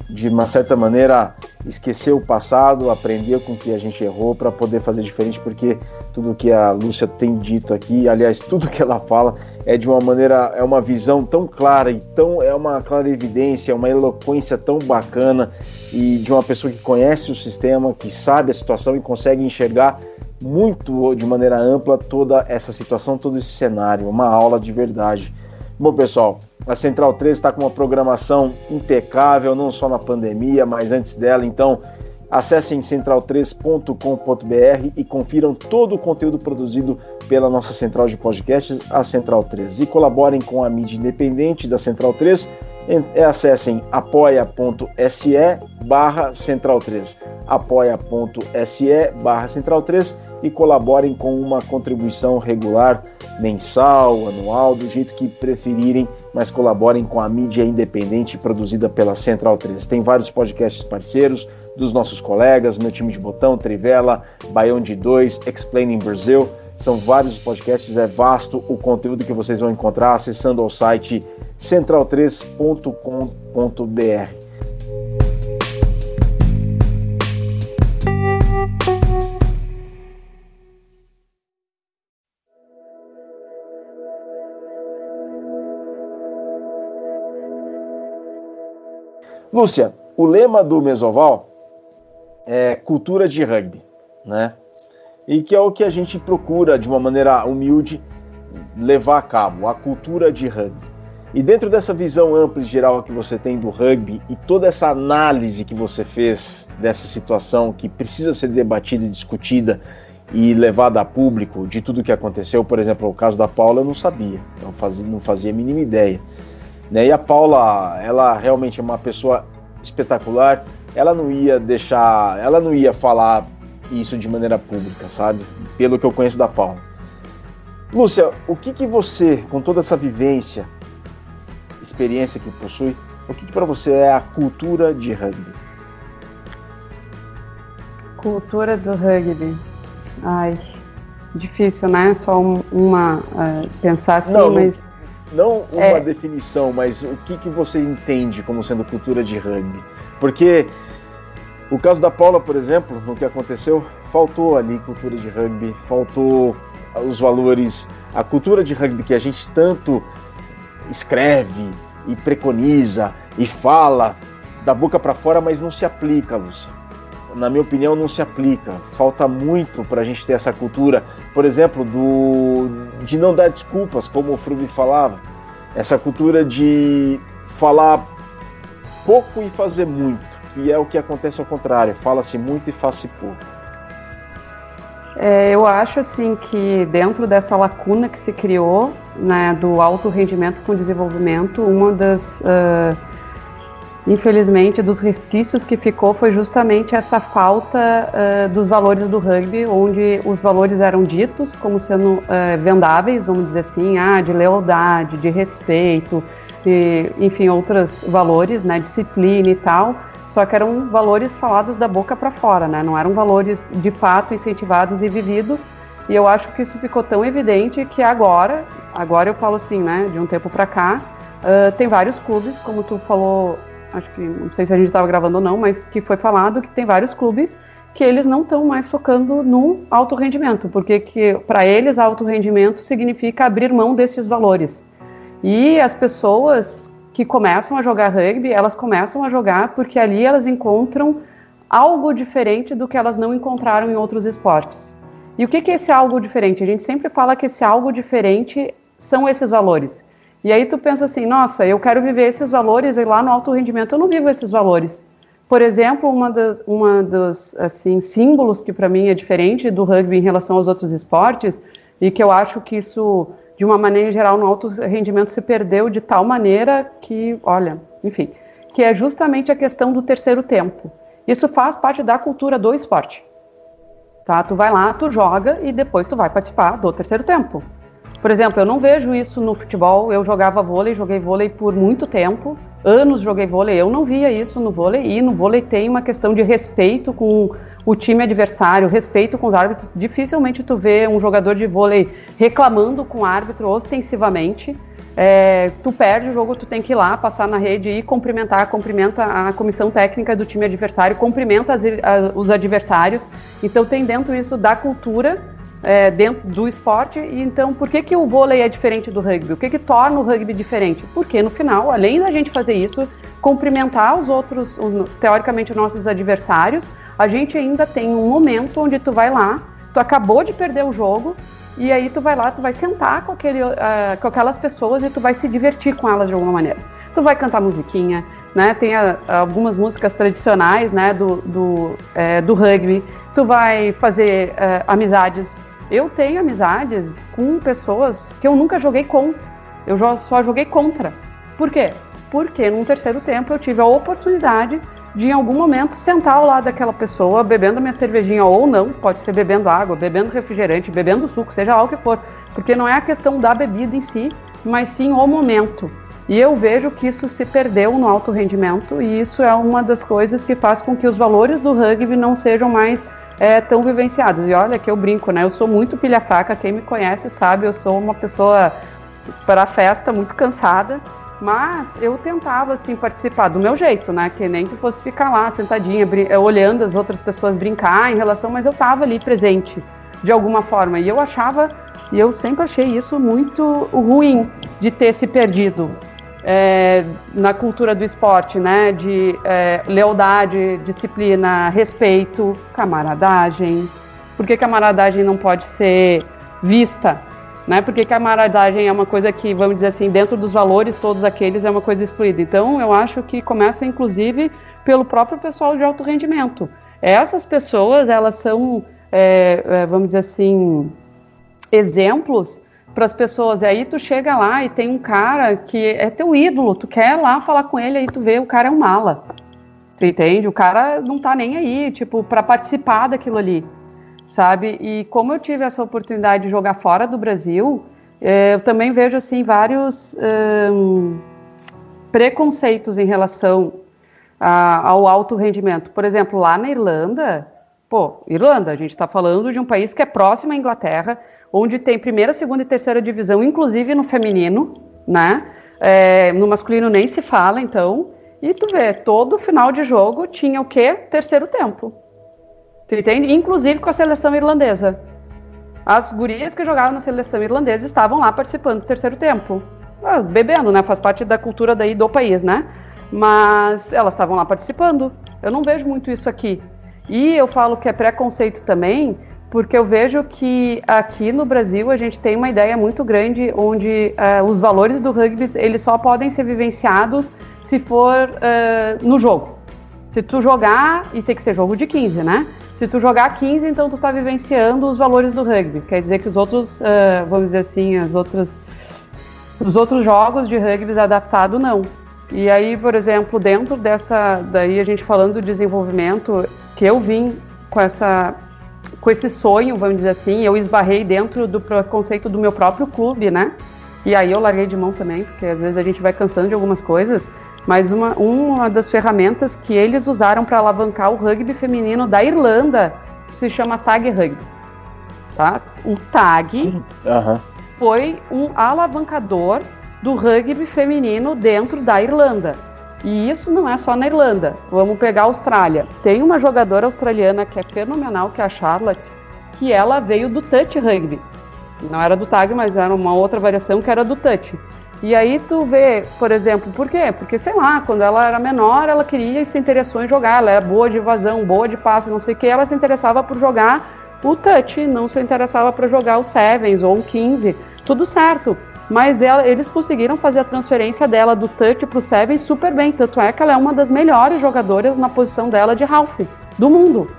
de uma certa maneira esquecer o passado, aprender com o que a gente errou para poder fazer diferente, porque tudo que a Lúcia tem dito aqui, aliás, tudo que ela fala é de uma maneira, é uma visão tão clara e tão é uma clara evidência, uma eloquência tão bacana e de uma pessoa que conhece o sistema, que sabe a situação e consegue enxergar muito de maneira ampla toda essa situação, todo esse cenário, uma aula de verdade. Bom, pessoal, a Central 3 está com uma programação impecável, não só na pandemia, mas antes dela. Então, acessem central3.com.br e confiram todo o conteúdo produzido pela nossa central de podcasts, a Central 3. E colaborem com a mídia independente da Central 3. Acessem apoia.se barra Central 3, apoia.se barra Central 3 e colaborem com uma contribuição regular, mensal, anual, do jeito que preferirem, mas colaborem com a mídia independente produzida pela Central 3. Tem vários podcasts parceiros dos nossos colegas, meu time de botão, Trivela, Baião de 2, Explaining Brazil. São vários podcasts, é vasto o conteúdo que vocês vão encontrar acessando ao site central3.com.br. Lúcia, o lema do Mesoval é cultura de rugby, né? E que é o que a gente procura, de uma maneira humilde, levar a cabo, a cultura de rugby. E dentro dessa visão ampla e geral que você tem do rugby e toda essa análise que você fez dessa situação que precisa ser debatida e discutida e levada a público de tudo que aconteceu, por exemplo, o caso da Paula, eu não sabia, eu fazia, não fazia a mínima ideia. Né? E a Paula, ela realmente é uma pessoa espetacular. Ela não ia deixar, ela não ia falar isso de maneira pública, sabe? Pelo que eu conheço da Paula. Lúcia, o que que você, com toda essa vivência, experiência que possui, o que, que para você é a cultura de rugby? Cultura do rugby. Ai, difícil, né? Só uma uh, pensar assim, não, mas não uma é... definição, mas o que, que você entende como sendo cultura de rugby? Porque o caso da Paula, por exemplo, no que aconteceu, faltou ali cultura de rugby, faltou os valores, a cultura de rugby que a gente tanto escreve e preconiza e fala da boca para fora, mas não se aplica, Lúcia. Na minha opinião, não se aplica. Falta muito para a gente ter essa cultura, por exemplo, do de não dar desculpas, como o Frubi falava. Essa cultura de falar pouco e fazer muito, que é o que acontece ao contrário. Fala-se muito e faz-se pouco. É, eu acho assim que dentro dessa lacuna que se criou né, do alto rendimento com desenvolvimento, uma das uh, infelizmente, dos resquícios que ficou foi justamente essa falta uh, dos valores do rugby, onde os valores eram ditos como sendo uh, vendáveis, vamos dizer assim, ah, de lealdade, de respeito, de, enfim, outros valores, né, disciplina e tal, só que eram valores falados da boca para fora, né, não eram valores de fato incentivados e vividos, e eu acho que isso ficou tão evidente que agora, agora eu falo assim, né, de um tempo para cá, uh, tem vários clubes, como tu falou acho que não sei se a gente estava gravando ou não, mas que foi falado que tem vários clubes que eles não estão mais focando no alto rendimento, porque que para eles alto rendimento significa abrir mão desses valores. E as pessoas que começam a jogar rugby, elas começam a jogar porque ali elas encontram algo diferente do que elas não encontraram em outros esportes. E o que, que é esse algo diferente? A gente sempre fala que esse algo diferente são esses valores. E aí tu pensa assim, nossa, eu quero viver esses valores e lá no alto rendimento eu não vivo esses valores. Por exemplo, uma das, uma dos assim, símbolos que para mim é diferente do rugby em relação aos outros esportes e que eu acho que isso, de uma maneira geral, no alto rendimento se perdeu de tal maneira que, olha, enfim, que é justamente a questão do terceiro tempo. Isso faz parte da cultura do esporte. Tá? Tu vai lá, tu joga e depois tu vai participar do terceiro tempo. Por exemplo, eu não vejo isso no futebol. Eu jogava vôlei, joguei vôlei por muito tempo, anos joguei vôlei. Eu não via isso no vôlei. E no vôlei tem uma questão de respeito com o time adversário, respeito com os árbitros. Dificilmente tu vê um jogador de vôlei reclamando com o árbitro ostensivamente. É, tu perde o jogo, tu tem que ir lá, passar na rede e cumprimentar, cumprimenta a comissão técnica do time adversário, cumprimenta as, os adversários. Então tem dentro isso da cultura é, dentro do esporte. E então, por que, que o vôlei é diferente do rugby? O que, que torna o rugby diferente? Porque no final, além da gente fazer isso, cumprimentar os outros, teoricamente, os nossos adversários, a gente ainda tem um momento onde tu vai lá, tu acabou de perder o jogo, e aí tu vai lá, tu vai sentar com, aquele, uh, com aquelas pessoas e tu vai se divertir com elas de alguma maneira. Tu vai cantar musiquinha, né? Tem a, algumas músicas tradicionais, né? Do, do, é, do rugby. Tu vai fazer uh, amizades eu tenho amizades com pessoas que eu nunca joguei com. Eu só joguei contra. Por quê? Porque num terceiro tempo eu tive a oportunidade de em algum momento sentar ao lado daquela pessoa, bebendo minha cervejinha ou não, pode ser bebendo água, bebendo refrigerante, bebendo suco, seja lá o que for, porque não é a questão da bebida em si, mas sim o momento. E eu vejo que isso se perdeu no alto rendimento e isso é uma das coisas que faz com que os valores do rugby não sejam mais é, tão vivenciados. E olha que eu brinco, né? Eu sou muito pilha fraca, quem me conhece sabe, eu sou uma pessoa para festa muito cansada mas eu tentava, assim, participar do meu jeito, né? Que nem que fosse ficar lá sentadinha, eh, olhando as outras pessoas brincar em relação, mas eu tava ali presente de alguma forma. E eu achava, e eu sempre achei isso muito ruim de ter se perdido é, na cultura do esporte, né? De é, lealdade, disciplina, respeito, camaradagem. Por que camaradagem não pode ser vista né? Porque camaradagem é uma coisa que, vamos dizer assim, dentro dos valores todos aqueles é uma coisa excluída. Então, eu acho que começa, inclusive, pelo próprio pessoal de alto rendimento. Essas pessoas, elas são, é, é, vamos dizer assim, exemplos para as pessoas. E aí tu chega lá e tem um cara que é teu ídolo, tu quer lá falar com ele, aí tu vê o cara é um mala. Tu entende? O cara não tá nem aí, tipo, para participar daquilo ali sabe? E como eu tive essa oportunidade de jogar fora do Brasil, é, eu também vejo assim vários um, preconceitos em relação a, ao alto rendimento. Por exemplo, lá na Irlanda, pô, Irlanda, a gente está falando de um país que é próximo à Inglaterra, onde tem primeira, segunda e terceira divisão, inclusive no feminino, né? É, no masculino nem se fala, então. E tu vê, todo final de jogo tinha o quê? Terceiro tempo. Tu entende? Inclusive com a seleção irlandesa. As gurias que jogavam na seleção irlandesa estavam lá participando do terceiro tempo. Ah, bebendo, né? Faz parte da cultura daí do país, né? Mas elas estavam lá participando. Eu não vejo muito isso aqui. E eu falo que é preconceito também, porque eu vejo que aqui no Brasil a gente tem uma ideia muito grande onde uh, os valores do rugby eles só podem ser vivenciados se for uh, no jogo. Se tu jogar, e tem que ser jogo de 15, né? Se tu jogar 15, então tu tá vivenciando os valores do rugby. Quer dizer que os outros, uh, vamos dizer assim, as outras, os outros jogos de rugby adaptado não. E aí, por exemplo, dentro dessa, daí a gente falando do desenvolvimento, que eu vim com essa, com esse sonho, vamos dizer assim, eu esbarrei dentro do conceito do meu próprio clube, né? E aí eu larguei de mão também, porque às vezes a gente vai cansando de algumas coisas. Mas uma, uma das ferramentas que eles usaram para alavancar o rugby feminino da Irlanda se chama Tag Rugby. Tá? O Tag foi um alavancador do rugby feminino dentro da Irlanda. E isso não é só na Irlanda. Vamos pegar a Austrália. Tem uma jogadora australiana que é fenomenal, que é a Charlotte, que ela veio do touch rugby. Não era do tag, mas era uma outra variação que era do touch. E aí tu vê, por exemplo, por quê? Porque, sei lá, quando ela era menor, ela queria e se interessou em jogar, ela era boa de evasão, boa de passe, não sei o que, ela se interessava por jogar o touch, não se interessava para jogar o sevens ou o 15, tudo certo. Mas ela, eles conseguiram fazer a transferência dela do touch para o sevens super bem, tanto é que ela é uma das melhores jogadoras na posição dela de half do mundo.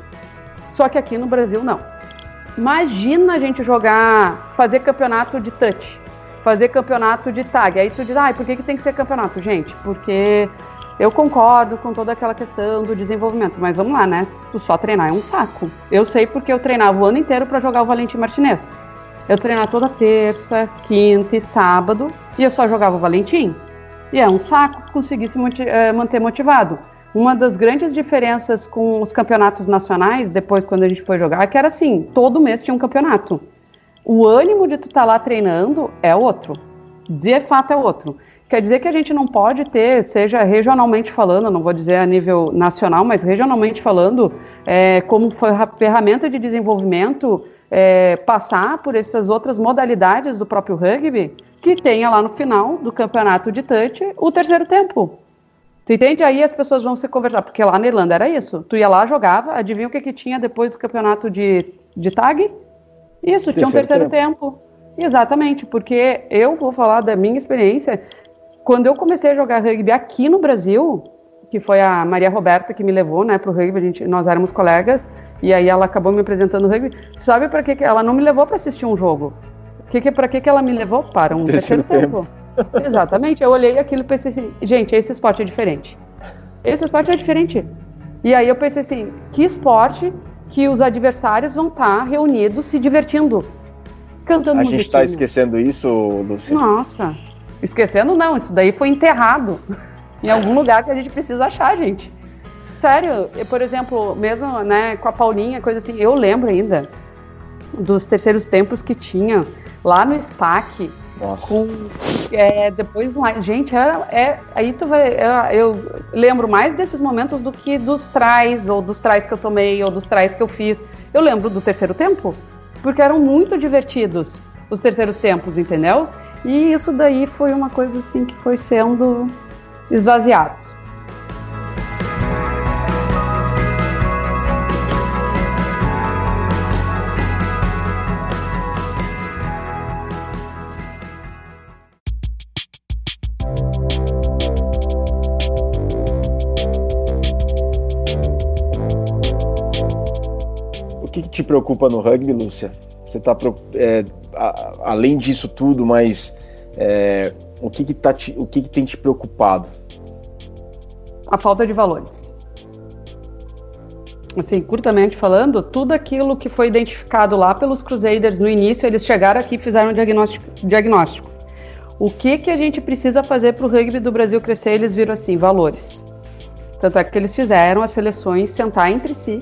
Só que aqui no Brasil não. Imagina a gente jogar, fazer campeonato de touch fazer campeonato de tag. Aí tu diz, ah, por que, que tem que ser campeonato? Gente, porque eu concordo com toda aquela questão do desenvolvimento, mas vamos lá, né? Tu só treinar é um saco. Eu sei porque eu treinava o ano inteiro para jogar o Valentim Martinez. Eu treinava toda terça, quinta e sábado e eu só jogava o Valentim. E é um saco conseguir se eh, manter motivado. Uma das grandes diferenças com os campeonatos nacionais, depois quando a gente foi jogar, é que era assim, todo mês tinha um campeonato o ânimo de tu estar tá lá treinando é outro. De fato é outro. Quer dizer que a gente não pode ter, seja regionalmente falando, não vou dizer a nível nacional, mas regionalmente falando, é, como ferramenta de desenvolvimento, é, passar por essas outras modalidades do próprio rugby, que tenha lá no final do campeonato de touch o terceiro tempo. Tu entende? Aí as pessoas vão se conversar, porque lá na Irlanda era isso. Tu ia lá, jogava, adivinha o que, que tinha depois do campeonato de, de tag? Isso, tinha um terceiro tempo. tempo. Exatamente, porque eu vou falar da minha experiência. Quando eu comecei a jogar rugby aqui no Brasil, que foi a Maria Roberta que me levou, né, pro rugby, a gente, nós éramos colegas, e aí ela acabou me apresentando o rugby. Sabe para que ela não me levou para assistir um jogo? Que que para que que ela me levou para um terceiro, terceiro tempo? tempo. Exatamente. Eu olhei aquilo e pensei assim, gente, esse esporte é diferente. Esse esporte é diferente. E aí eu pensei assim, que esporte que os adversários vão estar tá reunidos se divertindo, cantando A gente está esquecendo isso, Luciano? Nossa, esquecendo não, isso daí foi enterrado em algum lugar que a gente precisa achar, gente. Sério, eu, por exemplo, mesmo né, com a Paulinha, coisa assim, eu lembro ainda dos terceiros tempos que tinha lá no SPAC, nossa. Com, é, depois, gente, era, é, aí tu vai. Eu, eu, lembro mais desses momentos do que dos trás, ou dos trás que eu tomei, ou dos trás que eu fiz. Eu lembro do terceiro tempo, porque eram muito divertidos os terceiros tempos, entendeu? E isso daí foi uma coisa assim que foi sendo esvaziado. Te preocupa no rugby, Lúcia? Você está é, além disso tudo, mas é, o que que, tá te, o que que tem te preocupado? A falta de valores. Assim, curtamente falando, tudo aquilo que foi identificado lá pelos Crusaders no início, eles chegaram aqui e fizeram um diagnóstico. diagnóstico. O que que a gente precisa fazer para o rugby do Brasil crescer? Eles viram assim, valores. Tanto é que eles fizeram as seleções sentar entre si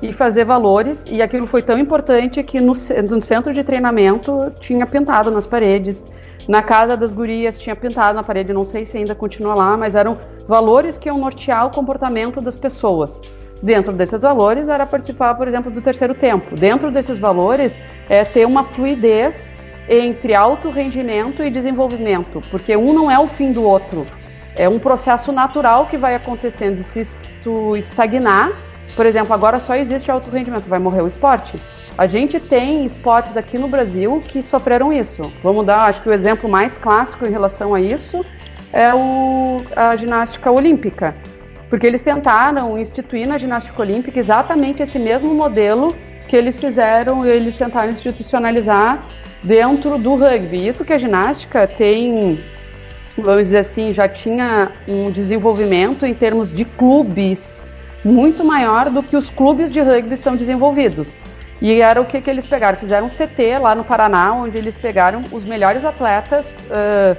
e fazer valores. E aquilo foi tão importante que no, no centro de treinamento tinha pintado nas paredes. Na casa das gurias tinha pintado na parede, não sei se ainda continua lá, mas eram valores que iam nortear o comportamento das pessoas. Dentro desses valores era participar, por exemplo, do terceiro tempo. Dentro desses valores é ter uma fluidez entre alto rendimento e desenvolvimento, porque um não é o fim do outro. É um processo natural que vai acontecendo. Se tu estagnar, por exemplo, agora só existe alto rendimento, vai morrer o esporte. A gente tem esportes aqui no Brasil que sofreram isso. Vamos dar, acho que o exemplo mais clássico em relação a isso é o, a ginástica olímpica. Porque eles tentaram instituir na ginástica olímpica exatamente esse mesmo modelo que eles fizeram, eles tentaram institucionalizar dentro do rugby. Isso que a ginástica tem, vamos dizer assim, já tinha um desenvolvimento em termos de clubes muito maior do que os clubes de rugby são desenvolvidos. E era o que, que eles pegaram? Fizeram um CT lá no Paraná, onde eles pegaram os melhores atletas uh,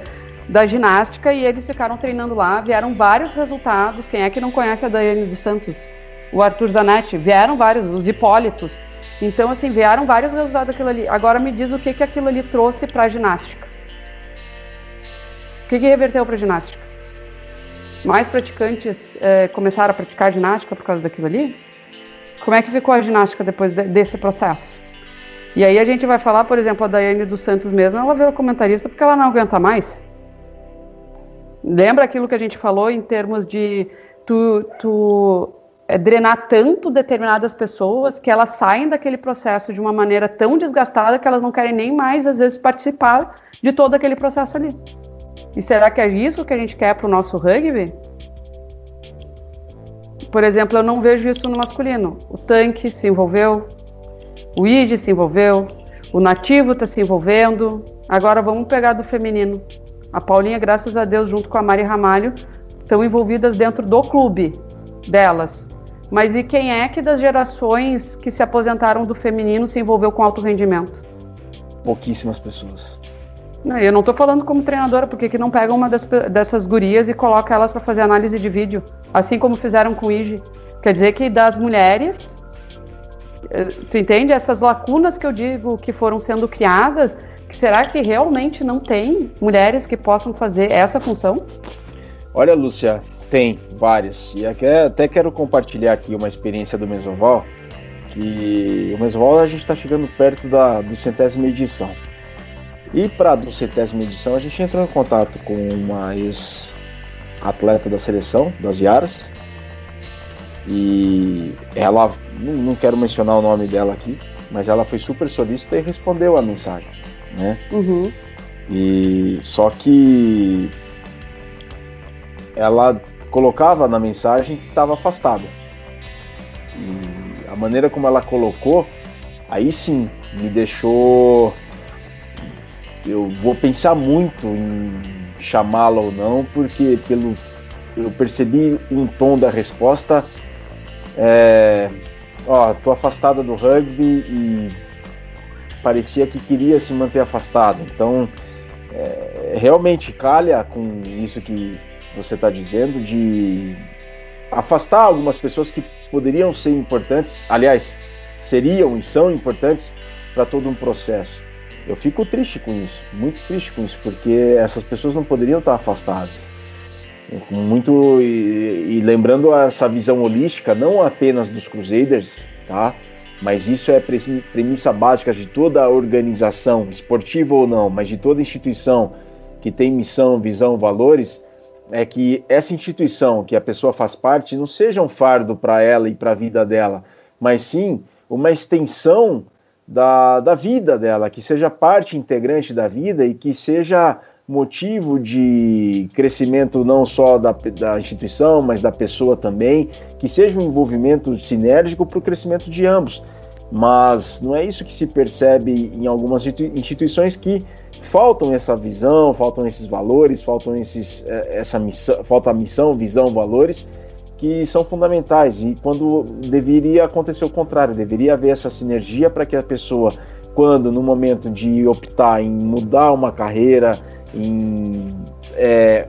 da ginástica e eles ficaram treinando lá. Vieram vários resultados. Quem é que não conhece a Daiane dos Santos? O Arthur Zanetti. Vieram vários, os Hipólitos. Então, assim, vieram vários resultados daquilo ali. Agora me diz o que, que aquilo ali trouxe para a ginástica. O que, que reverteu para a ginástica? Mais praticantes é, começaram a praticar ginástica por causa daquilo ali? Como é que ficou a ginástica depois de, desse processo? E aí a gente vai falar, por exemplo, a Daiane dos Santos mesmo, ela virou comentarista porque ela não aguenta mais. Lembra aquilo que a gente falou em termos de tu, tu é, drenar tanto determinadas pessoas que elas saem daquele processo de uma maneira tão desgastada que elas não querem nem mais, às vezes, participar de todo aquele processo ali. E será que é isso que a gente quer para o nosso rugby? Por exemplo, eu não vejo isso no masculino. O tanque se envolveu, o ID se envolveu, o nativo está se envolvendo. Agora vamos pegar do feminino. A Paulinha, graças a Deus, junto com a Mari Ramalho, estão envolvidas dentro do clube delas. Mas e quem é que das gerações que se aposentaram do feminino se envolveu com alto rendimento? Pouquíssimas pessoas. Eu não estou falando como treinadora, porque que não pega uma das, dessas gurias e coloca elas para fazer análise de vídeo, assim como fizeram com o Ige. Quer dizer que das mulheres, eh, tu entende essas lacunas que eu digo que foram sendo criadas, que será que realmente não tem mulheres que possam fazer essa função? Olha, Lúcia, tem várias. E até quero compartilhar aqui uma experiência do Mesoval, que o Mesoval a gente está chegando perto da do centésima edição. E para a centésima edição, a gente entrou em contato com uma ex-atleta da seleção, das Iaras. E ela, não quero mencionar o nome dela aqui, mas ela foi super solícita e respondeu a mensagem, né? Uhum. E só que ela colocava na mensagem que estava afastada. E a maneira como ela colocou, aí sim me deixou eu vou pensar muito em chamá-la ou não, porque pelo eu percebi um tom da resposta É, ó, tô afastada do rugby e parecia que queria se manter afastado. Então, é, realmente calha com isso que você está dizendo de afastar algumas pessoas que poderiam ser importantes, aliás, seriam e são importantes para todo um processo. Eu fico triste com isso, muito triste com isso, porque essas pessoas não poderiam estar afastadas. Muito e, e lembrando essa visão holística, não apenas dos Crusaders, tá? Mas isso é premissa básica de toda organização, esportiva ou não, mas de toda instituição que tem missão, visão, valores, é que essa instituição que a pessoa faz parte não seja um fardo para ela e para a vida dela, mas sim uma extensão da, da vida dela, que seja parte integrante da vida e que seja motivo de crescimento não só da, da instituição, mas da pessoa também, que seja um envolvimento sinérgico para o crescimento de ambos. Mas não é isso que se percebe em algumas instituições que faltam essa visão, faltam esses valores, faltam esses, é, essa missão, falta missão, visão, valores que são fundamentais e quando deveria acontecer o contrário, deveria haver essa sinergia para que a pessoa, quando no momento de optar em mudar uma carreira, em é,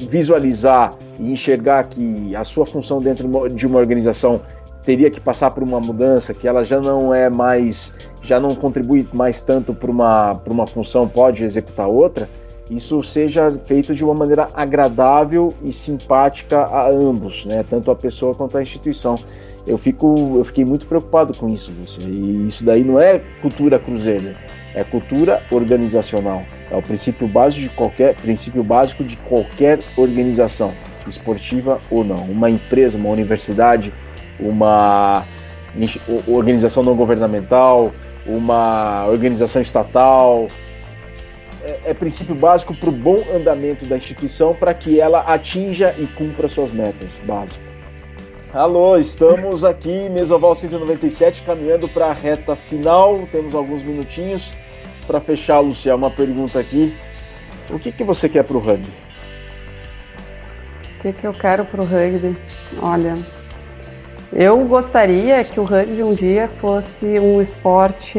visualizar e enxergar que a sua função dentro de uma organização teria que passar por uma mudança, que ela já não é mais, já não contribui mais tanto para uma, uma função, pode executar outra, isso seja feito de uma maneira agradável e simpática a ambos, né? tanto a pessoa quanto a instituição. Eu, fico, eu fiquei muito preocupado com isso, Lúcia. E isso daí não é cultura cruzeiro, é cultura organizacional. É o princípio básico de qualquer princípio básico de qualquer organização, esportiva ou não. Uma empresa, uma universidade, uma organização não governamental, uma organização estatal. É, é princípio básico para o bom andamento da instituição para que ela atinja e cumpra suas metas básicas. Alô, estamos aqui, Mesoval 197, caminhando para a reta final. Temos alguns minutinhos para fechar, Luciano. Uma pergunta aqui: o que, que você quer para o rugby? O que, que eu quero para o rugby? Olha, eu gostaria que o rugby um dia fosse um esporte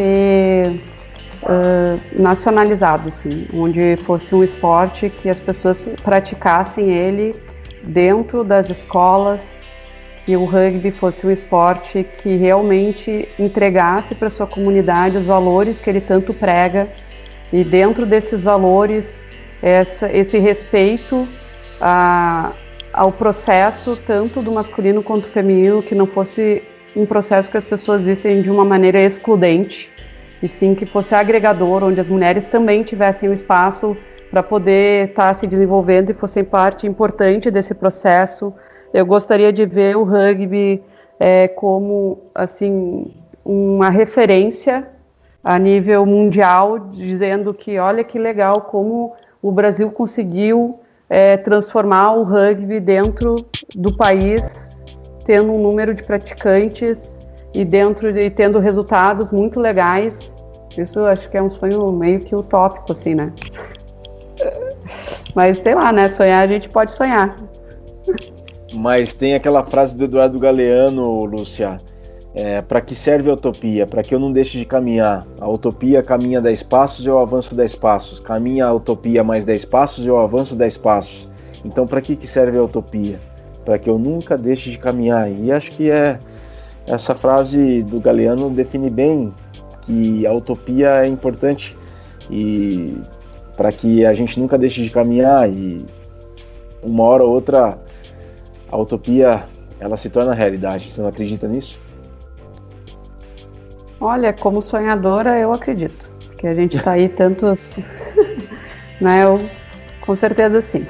nacionalizado, assim, onde fosse um esporte que as pessoas praticassem ele dentro das escolas, que o rugby fosse um esporte que realmente entregasse para sua comunidade os valores que ele tanto prega. E dentro desses valores essa, esse respeito a ao processo tanto do masculino quanto do feminino, que não fosse um processo que as pessoas vissem de uma maneira excludente, e sim que fosse agregador, onde as mulheres também tivessem o espaço para poder estar tá se desenvolvendo e fossem parte importante desse processo. Eu gostaria de ver o rugby é, como assim uma referência a nível mundial, dizendo que olha que legal como o Brasil conseguiu é, transformar o rugby dentro do país, tendo um número de praticantes e dentro de, tendo resultados muito legais. Isso acho que é um sonho meio que utópico, assim, né? Mas sei lá, né? Sonhar a gente pode sonhar. Mas tem aquela frase do Eduardo Galeano, Lúcia, é, para que serve a utopia? Para que eu não deixe de caminhar. A utopia caminha 10 passos, eu avanço 10 passos. Caminha a utopia mais 10 passos, eu avanço 10 passos. Então, para que, que serve a utopia? Para que eu nunca deixe de caminhar. E acho que é essa frase do Galeano define bem que a utopia é importante e para que a gente nunca deixe de caminhar e uma hora ou outra a utopia ela se torna realidade. Você não acredita nisso? Olha, como sonhadora, eu acredito. Que a gente está aí tantos. né, eu, com certeza sim.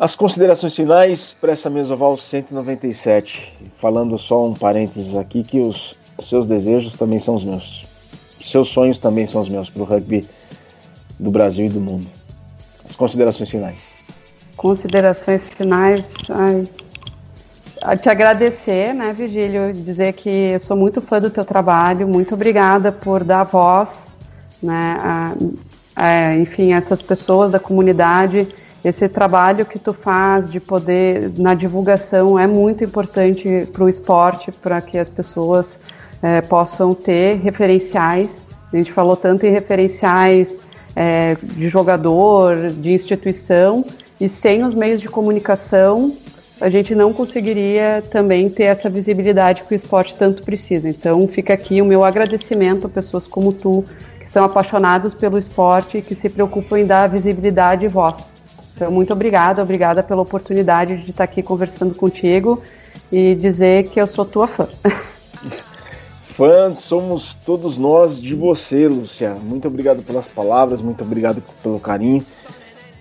As considerações finais para essa Mesoval 197. Falando só um parênteses aqui, que os seus desejos também são os meus seus sonhos também são os meus para o rugby do Brasil e do mundo. As considerações finais. Considerações finais. Ai, te agradecer, né, Virgílio, dizer que eu sou muito fã do teu trabalho, muito obrigada por dar voz, né, a, a, enfim, essas pessoas da comunidade, esse trabalho que tu faz de poder, na divulgação, é muito importante para o esporte, para que as pessoas é, possam ter referenciais, a gente falou tanto em referenciais é, de jogador, de instituição, e sem os meios de comunicação, a gente não conseguiria também ter essa visibilidade que o esporte tanto precisa. Então, fica aqui o meu agradecimento a pessoas como tu, que são apaixonados pelo esporte e que se preocupam em dar visibilidade e voz. Então, muito obrigada, obrigada pela oportunidade de estar aqui conversando contigo e dizer que eu sou tua fã. Fã, somos todos nós de você, Lúcia. Muito obrigado pelas palavras, muito obrigado pelo carinho.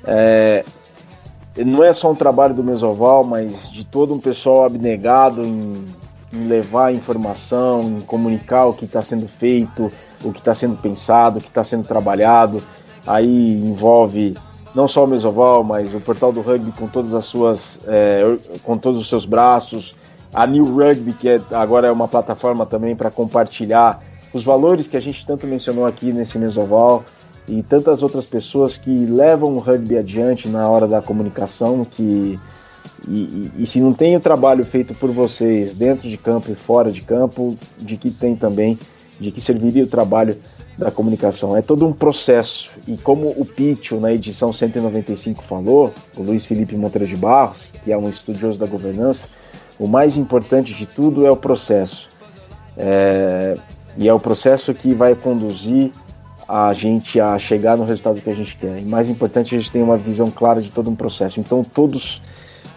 É, não é só um trabalho do Mesoval, mas de todo um pessoal abnegado em, em levar informação, em comunicar o que está sendo feito, o que está sendo pensado, o que está sendo trabalhado. Aí envolve não só o Mesoval, mas o portal do rugby com todas as suas, é, com todos os seus braços, a New Rugby que é, agora é uma plataforma também para compartilhar os valores que a gente tanto mencionou aqui nesse Mesoval e tantas outras pessoas que levam o rugby adiante na hora da comunicação, que e, e, e, se não tem o trabalho feito por vocês dentro de campo e fora de campo, de que tem também, de que serviria o trabalho da comunicação. É todo um processo. E como o Pitcho, na edição 195, falou, o Luiz Felipe Monteiro de Barros, que é um estudioso da governança, o mais importante de tudo é o processo. É, e é o processo que vai conduzir a gente a chegar no resultado que a gente quer. E mais importante, a gente tem uma visão clara de todo um processo. Então, todos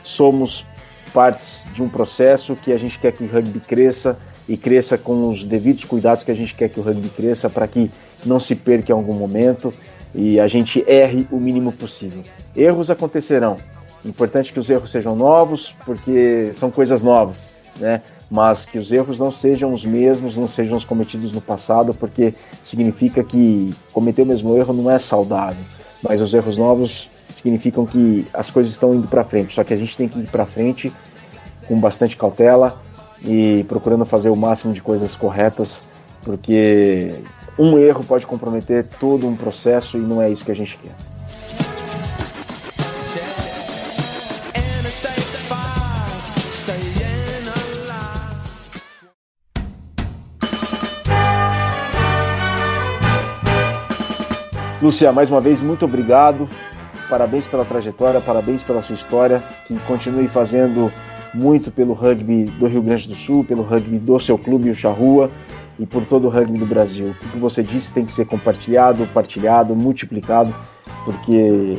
somos partes de um processo que a gente quer que o rugby cresça e cresça com os devidos cuidados que a gente quer que o rugby cresça para que não se perca em algum momento e a gente erre o mínimo possível. Erros acontecerão. Importante que os erros sejam novos, porque são coisas novas, né? mas que os erros não sejam os mesmos, não sejam os cometidos no passado, porque significa que cometer o mesmo erro não é saudável, mas os erros novos significam que as coisas estão indo para frente, só que a gente tem que ir para frente com bastante cautela e procurando fazer o máximo de coisas corretas, porque um erro pode comprometer todo um processo e não é isso que a gente quer. Lúcia, mais uma vez, muito obrigado. Parabéns pela trajetória, parabéns pela sua história. Que continue fazendo muito pelo rugby do Rio Grande do Sul, pelo rugby do seu clube, o Charrua, e por todo o rugby do Brasil. O que você disse tem que ser compartilhado, partilhado, multiplicado, porque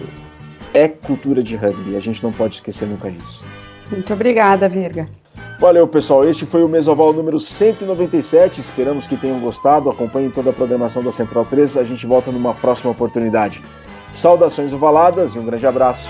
é cultura de rugby. A gente não pode esquecer nunca disso. Muito obrigada, Virga. Valeu, pessoal. Este foi o Mesoval número 197. Esperamos que tenham gostado. Acompanhem toda a programação da Central 3. A gente volta numa próxima oportunidade. Saudações ovaladas e um grande abraço.